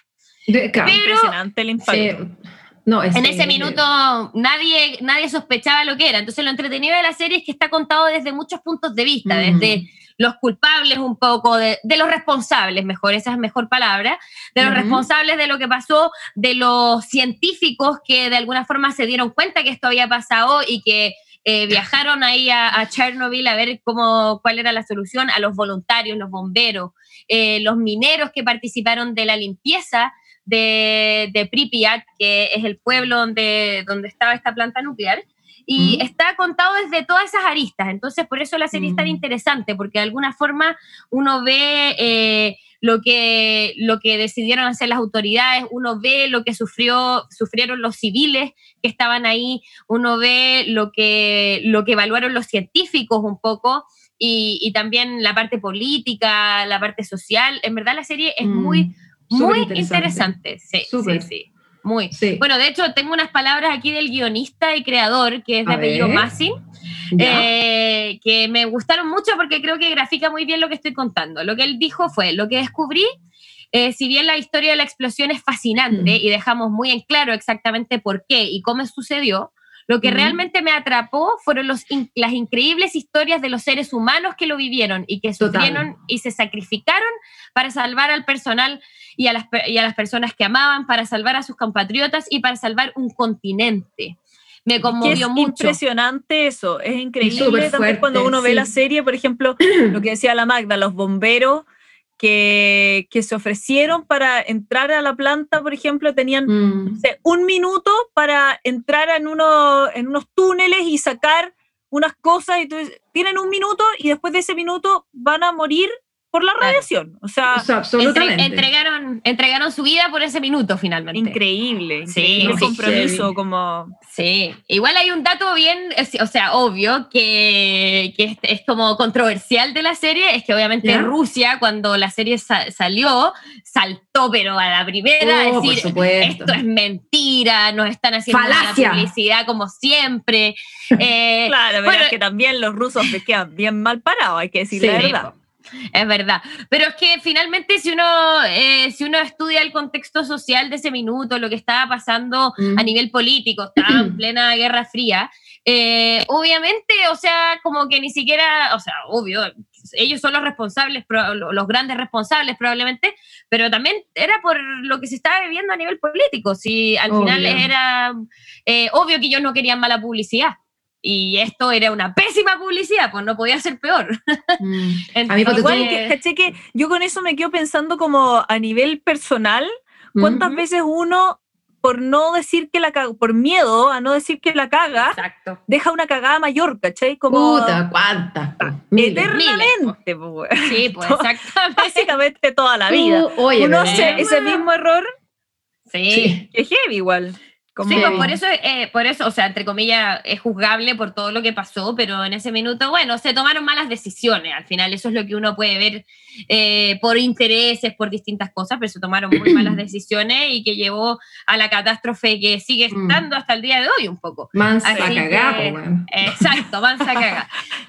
Pero- Impresionante el impacto. No, es- En ese minuto nadie, nadie sospechaba lo que era. Entonces lo entretenido de la serie es que está contado desde muchos puntos de vista, desde los culpables un poco, de, de los responsables, mejor, esa es mejor palabra, de los responsables de lo que pasó, de los científicos que de alguna forma se dieron cuenta que esto había pasado y que eh, (laughs) viajaron ahí a, a Chernobyl a ver cómo, cuál era la solución, a los voluntarios, los bomberos, eh, los mineros que participaron de la limpieza de, de Pripyat, que es el pueblo donde, donde estaba esta planta nuclear. Y Mm. está contado desde todas esas aristas. Entonces, por eso la serie es tan Mm. interesante, porque de alguna forma uno ve eh, lo, que, lo que decidieron hacer las autoridades, uno ve lo que sufrió, sufrieron los civiles que estaban ahí, uno ve lo que, lo que evaluaron los científicos un poco. Y, y también la parte política, la parte social. En verdad la serie es Mm, muy, muy interesante. Sí, Súper. sí, sí. Muy. Sí. Bueno, de hecho, tengo unas palabras aquí del guionista y creador, que es de A apellido. Massin, eh, que me gustaron mucho porque creo que grafica muy bien lo que estoy contando. Lo que él dijo fue, lo que descubrí, eh, si bien la historia de la explosión es fascinante Mm. y dejamos muy en claro exactamente por qué y cómo sucedió, Lo que Ujú. realmente me atrapó fueron los in- las increíbles historias de los seres humanos que lo vivieron y que Total. sufrieron y se sacrificaron para salvar al personal y a, las, y a las personas que amaban, para salvar a sus compatriotas y para salvar un continente. Me Que es conmovió mucho. impresionante eso, es increíble súper también fuerte, cuando uno ve la serie, por ejemplo, (clears throat) lo que decía la Magda, los bomberos que, que se ofrecieron para entrar a la planta, por ejemplo, tenían Mm. no sé, un minuto para entrar en, uno, en unos túneles y sacar unas cosas, y tú tienen un minuto y después de ese minuto van a morir por la Claro. radiación. O sea, O sea, Entre- absolutamente. entregaron, entregaron su vida por ese minuto finalmente. increíble, Sí, increíble sí, compromiso, heavy. como... Sí, igual hay un dato bien, o sea, obvio, que, que es, es como controversial de la serie, es que obviamente ¿Ya? Rusia, cuando la serie sa- salió, saltó, pero a la primera, Oh, a por decir, esto es mentira, nos están haciendo Falacia. publicidad como siempre. (laughs) Eh, Claro, pero bueno, es que también los rusos me quedan bien mal parados, hay que decir la Sí, verdad. Es verdad. Pero es que finalmente si uno, eh, si uno estudia el contexto social de ese minuto, lo que estaba pasando Mm. a nivel político, estaba en (clears throat) plena Guerra Fría, eh, obviamente, o sea, como que ni siquiera, o sea, obvio, ellos son los responsables, los grandes responsables probablemente, pero también era por lo que se estaba viviendo a nivel político. Si al final era eh, obvio que ellos no querían mala publicidad. Y esto era una pésima publicidad, pues no podía ser peor. Mm. (laughs) A mí, Igual que, caché que yo con eso me quedo pensando como a nivel personal, ¿cuántas veces uno, por no decir que la caga, por miedo a no decir que la caga, Exacto. deja una cagada mayor, ¿cachai? Como Puta? Miles. eternamente, weón. Sí, (laughs) pues exactamente. básicamente toda la vida. Oye, Uno hace ese mismo error Sí. Sí. que es heavy igual. Como, Sí, pues por eso, eh, por eso, o sea, entre comillas, es juzgable por todo lo que pasó, pero en ese minuto, bueno, se tomaron malas decisiones. Al final, eso es lo que uno puede ver eh, por intereses, por distintas cosas, pero se tomaron muy (clears throat) malas decisiones y que llevó a la catástrofe que sigue Mm. estando hasta el día de hoy un poco. Mansa po, weón. Exacto, mansa caga. (laughs)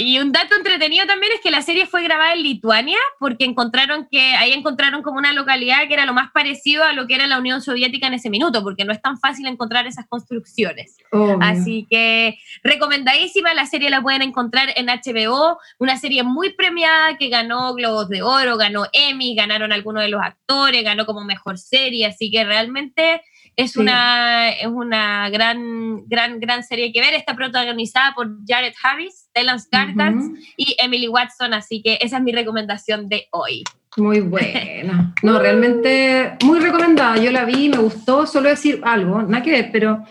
Y un dato entretenido también es que la serie fue grabada en Lituania porque encontraron que ahí encontraron como una localidad que era lo más parecido a lo que era la Unión Soviética en ese minuto, porque no es tan fácil encontrar esas construcciones. Así que recomendadísima, la serie la pueden encontrar en HBO, una serie muy premiada que ganó Globos de Oro, ganó Emmy, ganaron algunos de los actores, ganó como mejor serie, así que realmente es Sí. una, es una gran, gran, gran serie que ver. Está protagonizada por Jared Harris, Stellan Skarsgård Ujú. y Emily Watson, así que esa es mi recomendación de hoy. Muy buena. No, realmente muy recomendada. Yo la vi, me gustó. Solo decir algo, nada que ver, pero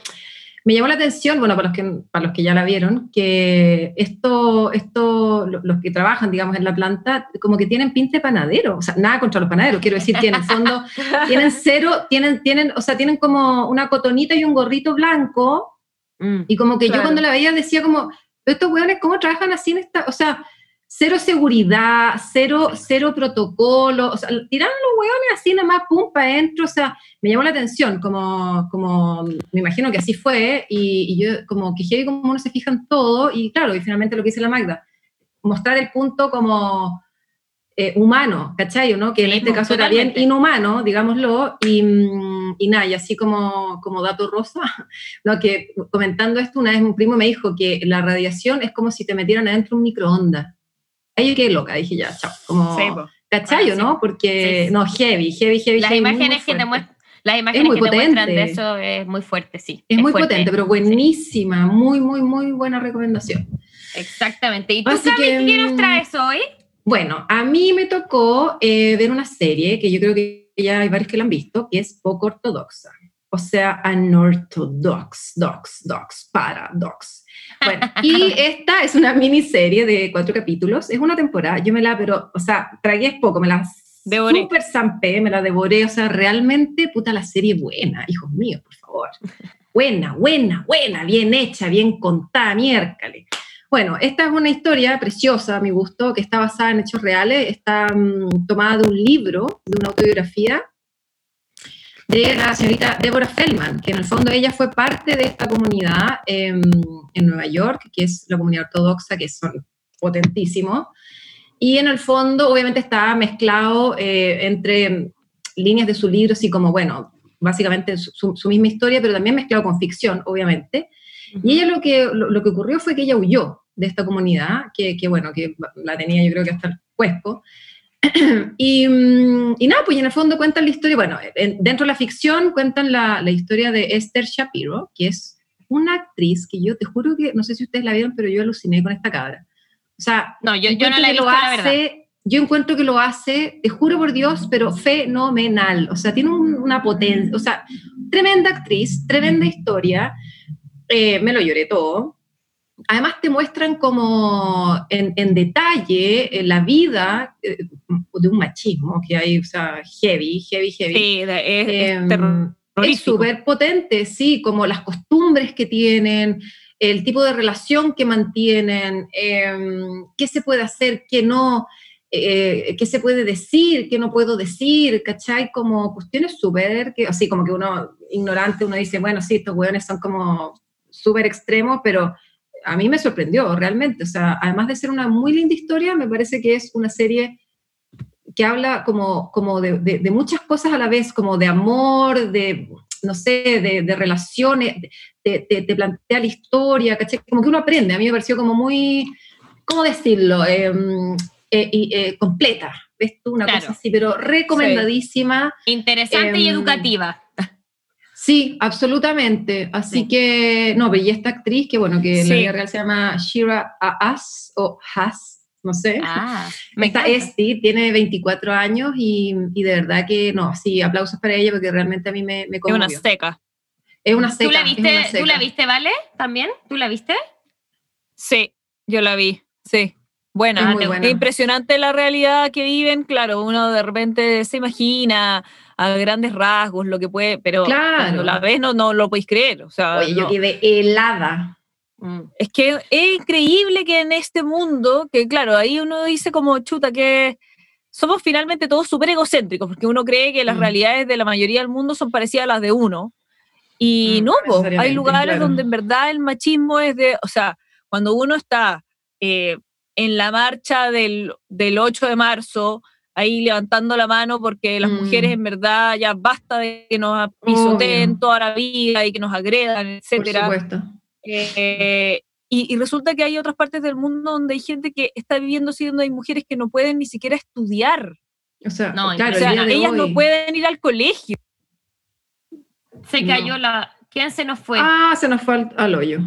me llamó la atención, bueno, para los que, para los que ya la vieron, que esto, esto, lo- los que trabajan, digamos, en la planta, como que tienen pinta de panadero. O sea, nada contra los panaderos, quiero decir que en el fondo tienen cero, tienen, tienen, o sea, tienen como una cotonita y un gorrito blanco, y como que Claro. yo cuando la veía decía como, "Pero estos hueones, ¿cómo trabajan así en esta? O sea, cero seguridad, cero, cero protocolo, o sea, tiraron los hueones así nada más, pum, para adentro, o sea, me llamó la atención, como, como me imagino que así fue, y, y yo como que como uno se fija en todo, y claro, y finalmente lo que dice la Magda, mostrar el punto como eh, humano, ¿cachai? ¿no? Que en Sí, este pues, caso era bien totalmente. inhumano, digámoslo, y, mm, y nada, y así como, como dato rosa, (laughs) no, que comentando esto, una vez un primo me dijo que la radiación es como si te metieran adentro un microondas. Ahí yo quedé loca, dije ya, chao, como, Sí, po. ¿cachai o sí. no? Porque, Sí, no, heavy, heavy, heavy, Las heavy, imágenes que te muestran. Las imágenes muy que te muestran de potente. eso es muy fuerte, sí. Es muy fuerte. potente, pero buenísima, muy, muy, muy buena recomendación. Exactamente. ¿Y tú, Así Cami, que, qué nos mm, traes hoy? Bueno, a mí me tocó eh, ver una serie que yo creo que ya hay varios que la han visto, que es poco ortodoxa. O sea, unorthodox, dox, dox, para, dox. Bueno, y esta es una miniserie de cuatro capítulos. Es una temporada, yo me la, pero, o sea, tragué es poco, me la Devoré. super zampé, me la devoré. O sea, realmente, puta, la serie buena, hijos míos, por favor. Buena, buena, buena, bien hecha, bien contada, miércoles. Bueno, esta es una historia preciosa, a mi gusto, que está basada en hechos reales, está mm, tomada de un libro, de una autobiografía de la señorita Deborah Feldman, que en el fondo ella fue parte de esta comunidad em, en Nueva York, que es la comunidad ortodoxa, que son potentísimos, y en el fondo obviamente está mezclado eh, entre líneas de su libro, así como, bueno, básicamente su, su, misma historia, pero también mezclado con ficción, obviamente. Y ella lo que, lo, que ocurrió fue que ella huyó de esta comunidad, que, que, bueno, que la tenía yo creo que hasta el cuesco. (clears throat) y, mm, y, nada, pues en el fondo cuentan la historia, bueno, dentro de la ficción cuentan la, la, historia de Esther Shapiro, que es una actriz que yo te juro que, no sé si ustedes la vieron, pero yo aluciné con esta cabra. O sea, no, yo, yo no la he visto, lo hace, Yo encuentro que lo hace, te juro por Dios, pero fenomenal. O sea, tiene una potencia, o sea, tremenda actriz, tremenda historia. Eh, me lo lloré todo. Además te muestran como en, en detalle eh, la vida eh, de un machismo que hay, o sea, heavy, heavy, heavy. Sí, es, es es súper potente, sí, como las costumbres que tienen, el tipo de relación que mantienen, em, qué se puede hacer, qué no, eh, qué se puede decir, qué no puedo decir, ¿cachai? Como cuestiones súper, así como que uno, ignorante, uno dice, bueno, sí, estos hueones son como súper extremos, pero a mí me sorprendió realmente, o sea, además de ser una muy linda historia, me parece que es una serie que habla como, como de, de, muchas cosas a la vez, como de amor, de, no sé, de, de relaciones, te, plantea la historia, ¿cachai? Como que uno aprende, a mí me pareció como muy, ¿cómo decirlo? Em, eh, eh, completa, ¿ves tú? Una cosa así, pero recomendadísima. Interesante y em, educativa. Sí, absolutamente. Así que, no, y esta actriz, que bueno, que en la vida real se llama Shira Aas o Haas, no sé. Ah, me Esta Esti tiene 24 años y, y, de verdad que, no, sí, aplausos para ella porque realmente a mí me, me conmovió. Es una seca. Es una seca. ¿Tú la viste, ¿tú la viste Vale? ¿También? ¿Tú la viste? Sí, yo la vi, sí. Buena, es, buena. impresionante la realidad que viven, claro, uno de repente se imagina a grandes rasgos lo que puede, pero claro. cuando la ves no, no lo podéis creer. O sea, Oye, no. yo quedé helada. Mm. Es que es increíble que en este mundo, que claro, ahí uno dice como chuta, que somos finalmente todos súper egocéntricos, porque uno cree que las mm. realidades de la mayoría del mundo son parecidas a las de uno. Y mm, no, hay lugares claro. donde en verdad el machismo es de, o sea, cuando uno está eh, en la marcha del, del 8 de marzo, ahí levantando la mano porque las mm. mujeres en verdad ya basta de que nos pisoteen Obvio. toda la vida y que nos agredan, etcétera. Por supuesto. Eh, y, y, resulta que hay otras partes del mundo donde hay gente que está viviendo así, donde hay mujeres que no pueden ni siquiera estudiar. O sea, no, claro, o sea ellas hoy. no pueden ir al colegio. Se cayó no. la... ¿Quién se nos fue? Ah, se nos fue al, al hoyo.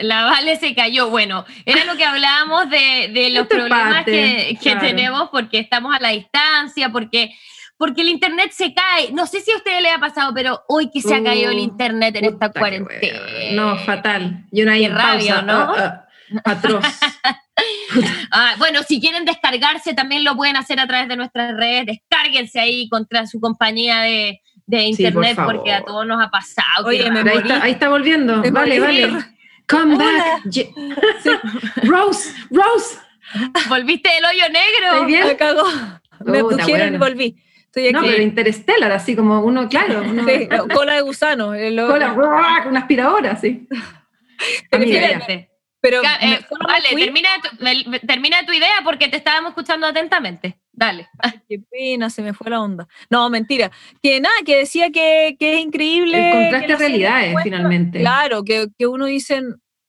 La Vale se cayó. Bueno, era lo que hablábamos de, de los problemas parte, que, que claro. tenemos porque estamos a la distancia, porque porque el internet se cae. No sé si a usted le ha pasado, pero hoy que se ha caído el internet en esta cuarentena. No, fatal. Y una Qué rabia, ¿no? Uh, uh, atroz. (laughs) ah, bueno, si quieren descargarse, también lo pueden hacer a través de nuestras redes. Descárguense ahí contra su compañía de, de internet, sí, por porque a todos nos ha pasado. Oye, me ahí, está, ahí está volviendo. ¿Te vale, vale. Come Hola. back. Sí. Rose, Rose. Volviste del hoyo negro. bien? Me cagó. Me pusieron y volví. Estoy no, pero Interstellar, así como uno, claro. (laughs) Uno, sí, cola de gusano. El, cola, una aspiradora, sí. Pero, eh, vale, termina tu, termina tu, idea porque te estábamos escuchando atentamente. Dale. (laughs) Qué pena, se me fue la onda. No, mentira. Que nada, que decía que, que es increíble. El contraste de realidades, finalmente. Claro, que, que uno dice,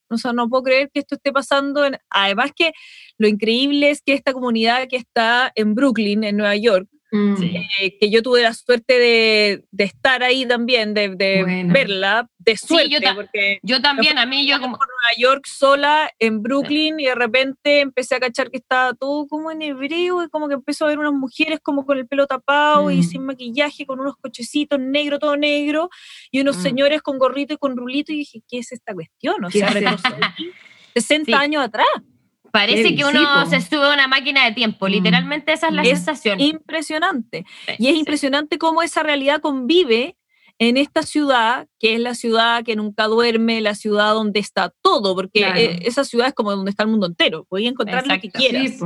o sea, no puedo creer que esto esté pasando. En, además que lo increíble es que esta comunidad que está en Brooklyn, en Nueva York, Mm. Eh, que yo tuve la suerte de, de estar ahí también, de, de bueno. verla, de suerte. Sí, yo, ta porque yo también, a mí yo como... Por Nueva York sola, en Brooklyn, y de repente empecé a cachar que estaba todo como en hebreo, y como que empezó a ver unas mujeres como con el pelo tapado mm. y sin maquillaje, con unos cochecitos negro, todo negro, y unos mm. señores con gorrito y con rulito, y dije, ¿qué es esta cuestión? O sea, 60 sí. años atrás. Parece que uno sí, se sube a una máquina de tiempo, mm. literalmente esa es la es sensación. Impresionante. Sí, y es sí. impresionante cómo esa realidad convive en esta ciudad, que es la ciudad que nunca duerme, la ciudad donde está todo, porque claro. esa ciudad es como donde está el mundo entero, podéis encontrar Exacto. lo que quieras.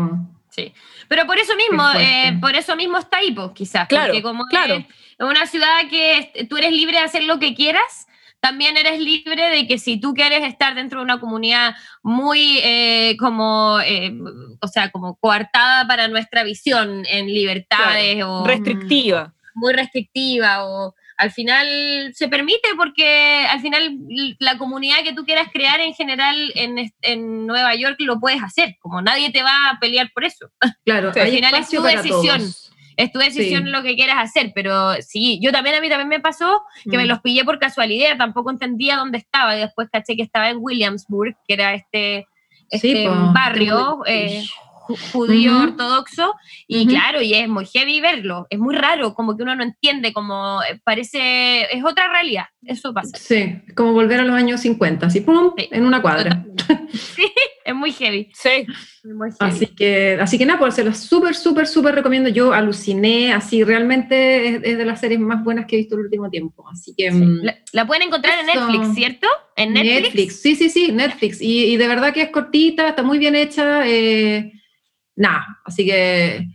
Sí, pero por eso mismo, eh, por eso mismo está ahí, pues, quizás. Claro, porque como claro. es una ciudad que tú eres libre de hacer lo que quieras, también eres libre de que si tú quieres estar dentro de una comunidad muy eh, como, eh, o sea, como coartada para nuestra visión en libertades claro. o... Restrictiva. Muy restrictiva o, al final se permite porque al final la comunidad que tú quieras crear en general en, en Nueva York lo puedes hacer, como nadie te va a pelear por eso. Claro, (laughs) al final es tu decisión. todos. Es tu decisión Sí. lo que quieras hacer, pero sí, yo también a mí también me pasó que me Mm. los pillé por casualidad, tampoco entendía dónde estaba y después caché que estaba en Williamsburg, que era este, Sí, este po. barrio eh, ju- judío Ujú. ortodoxo y Ujú. claro, y es muy heavy verlo, es muy raro, como que uno no entiende, como eh, parece, es otra realidad, eso pasa, Sí, como volver a los años 50, así, pum, Sí. en una cuadra. (laughs) es muy heavy. Sí. es muy heavy. Así que, así que nada, pues se los súper, súper, súper recomiendo. Yo aluciné, así, realmente es, es de las series más buenas que he visto el último tiempo. Así que, mm, La, la pueden encontrar en. Netflix, ¿cierto? En Netflix. sí, sí, sí, Netflix. Y, y de verdad que es cortita, está muy bien hecha. eh, nada, así que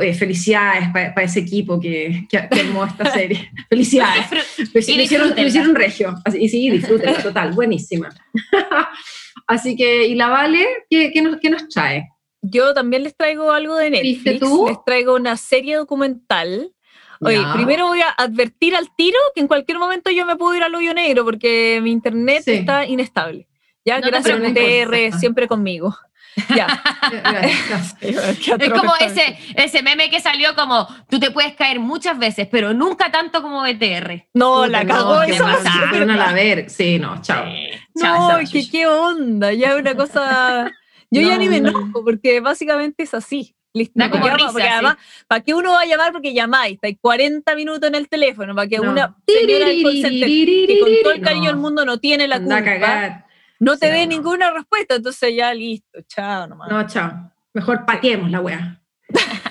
eh, felicidades para ese equipo que, que, que armó esta (laughs) serie. felicidades. Lo, hicieron, lo hicieron regio. Así, y sí, disfrútenla, (laughs) total, buenísima. (laughs) Así que, y la Vale, ¿qué, qué nos, qué nos trae? Yo también les traigo algo de ¿Viste Netflix. tú? Les traigo una serie documental. Oye, primero voy a advertir al tiro que en cualquier momento yo me puedo ir al hoyo negro porque mi internet Sí. está inestable. Ya, No gracias preocupes. TR, siempre conmigo. Ya. (laughs) Es como ese, ese meme que salió como, tú te puedes caer muchas veces, pero nunca tanto como BTR. No, la cagó se fueron a la ver. Sí, no, chao. No, chao, que qué onda, ya es una (laughs) cosa. Yo ya No, ni me no. enojo porque básicamente es así. Listo. Da como risa, porque sí. además, ¿para qué uno va a llamar? Porque llamáis, estáis 40 minutos en el teléfono, para que No. una señora del call center que con todo el cariño No. del mundo no tiene la Anda a culpa, cagar. No te Sí, dé no. ninguna respuesta, entonces ya listo, chao nomás. No, chao. Mejor pateemos la wea. (laughs)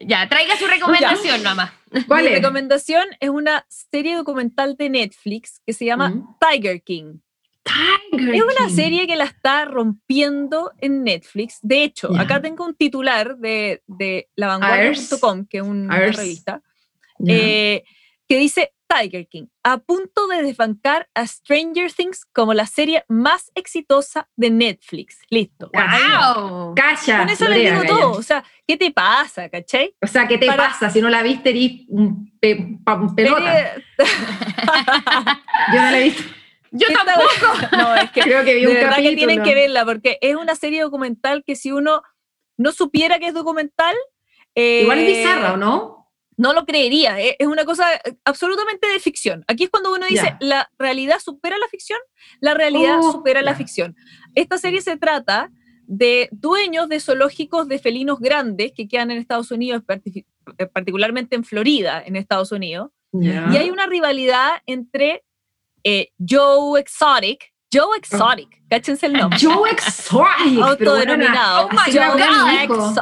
Ya, traiga su recomendación nomás. ¿Cuál Mi es? recomendación es una serie documental de Netflix que se llama Mm. Tiger King. Tiger Es una King. serie que la está rompiendo en Netflix. De hecho, Ya. acá tengo un titular de, de lavanguardia.com, que es un- una Ars. revista, Ya. eh, que dice Tiger King, a punto de desbancar a Stranger Things como la serie más exitosa de Netflix. Listo. ¡Wow! Calla. Con eso les Lorea, digo calla. todo. O sea, ¿qué te pasa, cachai? O sea, ¿qué te Para- pasa? Si no la viste, eres un, pe- pa- un pelota. Eh, Yo no la he visto. (laughs) Yo tampoco. (laughs) No, es que Creo que vi de un verdad capítulo. que tienen que verla porque es una serie documental que si uno no supiera que es documental, eh, Igual es bizarra, ¿o no? No lo creería. eh, Es una cosa eh, absolutamente de ficción. Aquí es cuando uno dice, la realidad supera la ficción, la realidad Oh, supera la ficción. Esta serie se trata de dueños de zoológicos de felinos grandes que quedan en Estados Unidos, eh, particularmente en Florida, en Estados Unidos. Y hay una rivalidad entre eh, Joe Exotic, Joe Exotic, (laughs) cáchense el nombre. Joe Exotic. Autodenominado. Oh my Joe God.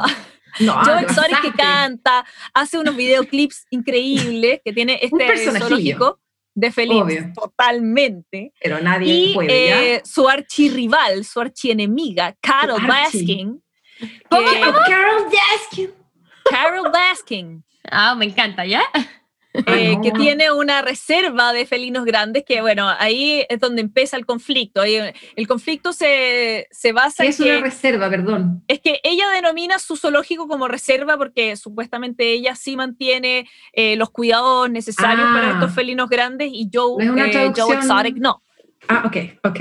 No, Joe te Exotic que canta, hace unos videoclips increíbles que tiene este zoológico de Obvio. totalmente. Pero nadie Y puede, ¿ya? eh, su archirrival, su archienemiga, Carol Su archi. Baskin. ¿Cómo, que- Carol Baskin. Carol Baskin, Ah, me encanta, ¿ya? (laughs) eh, que tiene una reserva de felinos grandes, que bueno, ahí es donde empieza el conflicto. Eh, el conflicto se, se basa ¿Qué en es una que, reserva, perdón? es que ella denomina su zoológico como reserva porque supuestamente ella sí mantiene eh, los cuidados necesarios Ah. para estos felinos grandes y Joe, No es una eh, Joe Exotic no. Ah, ok, ok.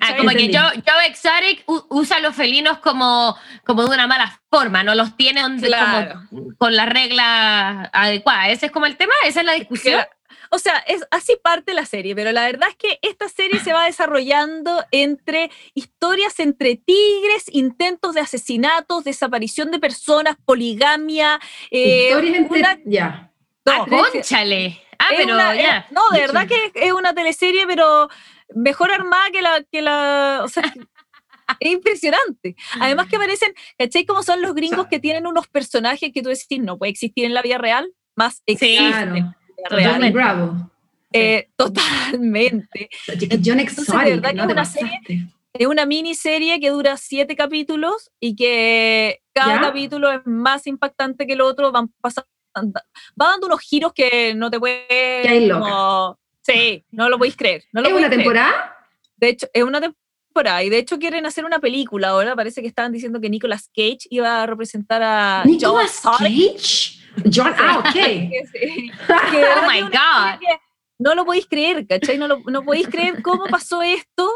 Ah, como que. Joe, Joe Exotic usa a los felinos como, como de una mala forma, no los tiene donde- Claro. como con la regla adecuada. ¿Ese es como el tema? ¿Esa es la discusión? Claro. O sea, es así parte la serie, pero la verdad es que esta serie se va desarrollando entre historias entre tigres, intentos de asesinatos, desaparición de personas, poligamia. eh, Historias entre... una- Ya. no, ah, conchale. Ah, pero una- ya. es- no, de verdad que es- es una teleserie, pero mejor armada que la, que la, o sea, que- (laughs) es impresionante. Además que aparecen, ¿cachai? Como son los gringos que tienen unos personajes que tú decís, no puede existir en la vida real, más existen Claro. en la vida Johnny real. Bravo. Eh, totalmente. John Entonces, de que es una serie- pasaste. Es una miniserie que dura siete capítulos y que cada ¿Ya? capítulo es más impactante que el otro, van pasando, va dando unos giros que no te puedes... hay loca. como- sí, no lo podéis creer. No lo ¿Es una creer. temporada? De hecho, es una temporada y de hecho quieren hacer una película ahora. Parece que estaban diciendo que Nicolas Cage iba a representar a ¿Nicolas. Cage? John, ah, ok. (laughs) Que sí. Que (laughs) Oh my God. No lo podéis creer, ¿cachai? No, lo, no podéis creer cómo pasó esto.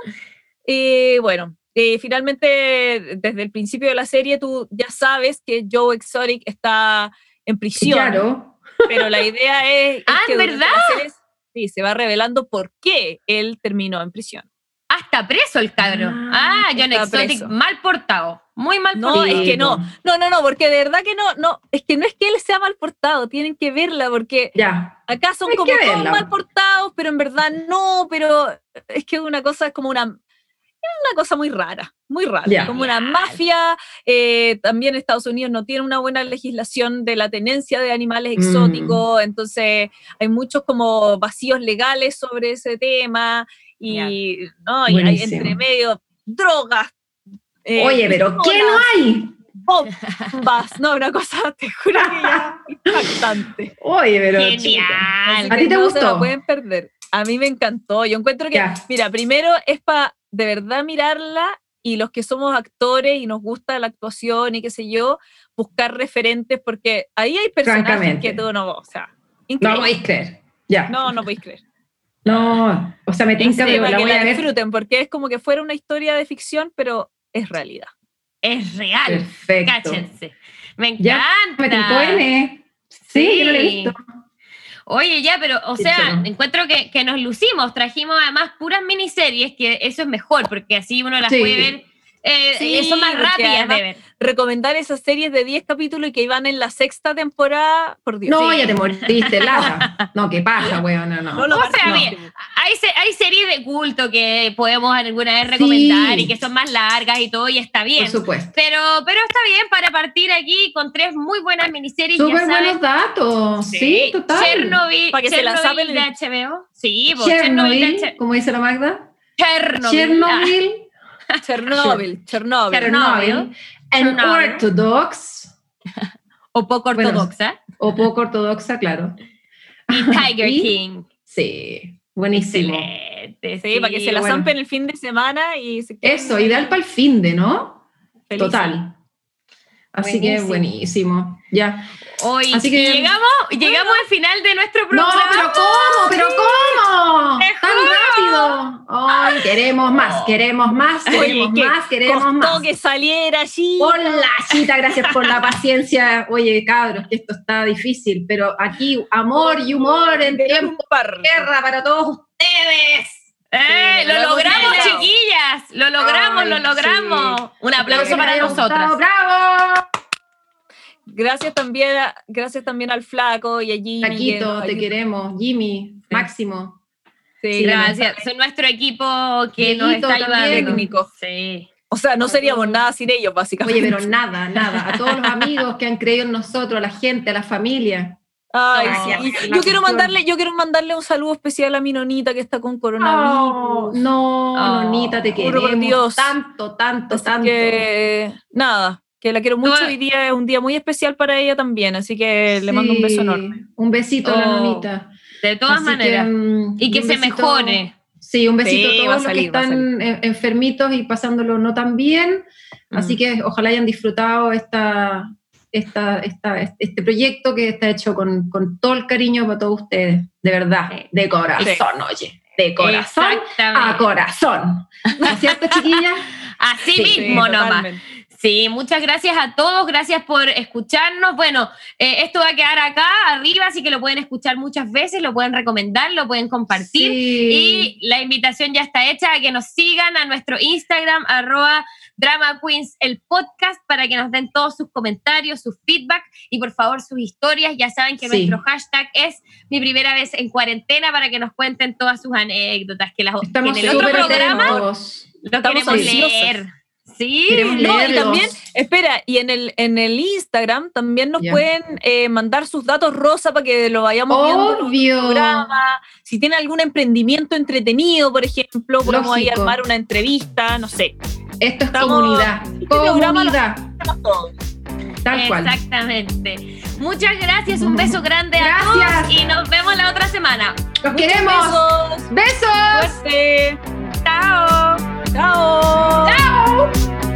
Eh, bueno, eh, finalmente, desde el principio de la serie, tú ya sabes que Joe Exotic está en prisión. Claro. Pero la idea es, es Ah, que ¿verdad? la serie sí, se va revelando por qué él terminó en prisión. Hasta preso el cabro. Ah, Ah, John está Exotic, preso. mal portado. Muy mal No, portado. es que no, no, no, no, porque de verdad que no, no, es que no es que él sea mal portado, tienen que verla, porque Ya. acá son Hay como todos mal portados, pero en verdad no, pero es que una cosa es como una, una cosa muy rara, muy rara, Ya. como una mafia, eh, también Estados Unidos no tiene una buena legislación de la tenencia de animales Mm. exóticos, entonces hay muchos como vacíos legales sobre ese tema, y, ¿no? y hay entre medio drogas. eh, Oye, pero ¿qué no hay? bombas, no, una cosa, te juro que ya impactante. Oye, pero. Genial. ¿A ti te no gustó? Se la pueden perder. A mí me encantó. Yo encuentro que, mira, primero es para de verdad mirarla y los que somos actores y nos gusta la actuación y qué sé yo, buscar referentes porque ahí hay personajes que tú no, o sea, No increíble. podéis creer. Ya. No, no podéis creer. No, o sea, me tinca, Sí, pero para la que voy la a ver. disfruten porque es como que fuera una historia de ficción, pero es realidad. Es real. Perfecto. Cáchense. Me Ya, encanta. Me tincó N. Sí, yo no lo he visto. Oye, ya, pero, o sea, encuentro que, que nos lucimos. Trajimos además puras miniseries, que eso es mejor, porque así uno las Sí. puede ver. Eh, Sí, son más rápidas además- de ver. Recomendar esas series de 10 capítulos y que iban en la sexta temporada, por Dios. No, Sí. ya te moriste, (laughs) Lara. No, qué paja, weón, no, no. No lo O sea, no. bien, hay, se- hay series de culto que podemos alguna vez recomendar Sí. y que son más largas y todo, y está bien. Por supuesto. Pero, pero está bien para partir aquí con tres muy buenas miniseries. Súper ya saben. buenos datos. Sí, total. Chernobyl, Para que se la Chernobyl saben de en- HBO. Sí, po, Chernobyl de Chernobyl, H- como dice la Magda. Chernobyl. Chernobyl. (laughs) Chernobyl, Chernobyl. Chernobyl. And Chernobyl. Orthodox, Ah, (laughs) o poco Bueno, ortodoxa. o poco ortodoxa, claro. Y (laughs) Tiger Y- King. Sí, buenísimo. Excelente. Sí, para que se la bueno. zampen el fin de semana y se Eso, ideal para el fin de, ¿no? Total. Así que buenísimo. Ya. Hoy Así que- llegamos, llegamos al final de nuestro No, programa. pero ¿cómo? ¿Pero cómo? Tan rápido. Ay, queremos más, queremos más, Oye, queremos que más, queremos costó más. que saliera allí. Hola, chita, gracias por la paciencia. Oye, cabros, que esto está difícil, pero aquí amor y humor en tiempo de guerra para todos ustedes. ¡Eh! Sí, lo lo logramos, chiquillas. Lo logramos, Ay, lo logramos. sí. Un aplauso para nosotras. gustado. ¡Bravo! Gracias también, a- gracias también al flaco y a Jimmy. que Taquito, nos te queremos. Jimmy, Máximo. Sí, Sí, Gracias. Son nuestro equipo que nos está ayudando. Técnico. Sí. O sea, no seríamos nada sin ellos, básicamente. Oye, pero nada, nada. A todos los amigos que han creído en nosotros, a la gente, a la familia. Ay, Gracias sí. Yo quiero mandarle, yo quiero mandarle un saludo especial a mi nonita que está con coronavirus. no, Oh, Nonita, te queremos Dios. tanto, tanto, Así tanto. que nada, que la quiero mucho. Hoy día es un día muy especial para ella también, así que le mando un beso Sí, enorme. Un besito a la Oh, nonita. De todas Así maneras. que, mm, y que se besito- mejore. Sí, un besito Sí, a va a todos los que salir, están en- enfermitos y pasándolo no tan bien. Así Mm. que ojalá hayan disfrutado esta, esta, esta- este proyecto que está hecho con, con todo el cariño para todos ustedes. De verdad, Sí. de corazón, oye. De corazón a corazón. ¿No es cierto, chiquillas? (laughs) Así Sí, mismo nomás. totalmente. Sí, muchas gracias a todos, gracias por escucharnos. Bueno, eh, esto va a quedar acá arriba, así que lo pueden escuchar muchas veces, lo pueden recomendar, lo pueden compartir. Sí. Y la invitación ya está hecha a que nos sigan a nuestro Instagram, arroba Drama Queens, el podcast, para que nos den todos sus comentarios, sus feedback y por favor sus historias. Ya saben que Sí. nuestro hashtag es mi primera vez en cuarentena para que nos cuenten todas sus anécdotas. Que, las, Estamos en el otro programa lo queremos leer. Sí, No, y también, espera, y en el, en el Instagram también nos pueden eh, mandar sus datos rosa para que lo vayamos viendo en programas. Si tienen algún emprendimiento entretenido, por ejemplo, podemos ahí armar una entrevista, no sé. Esto es Estamos- comunidad. este programa Comunidad. Tal cual. Exactamente. Muchas gracias, un beso grande a todos y nos vemos la otra semana. Los Muchos queremos. Besos. Besos. Chao. Ciao! Ciao!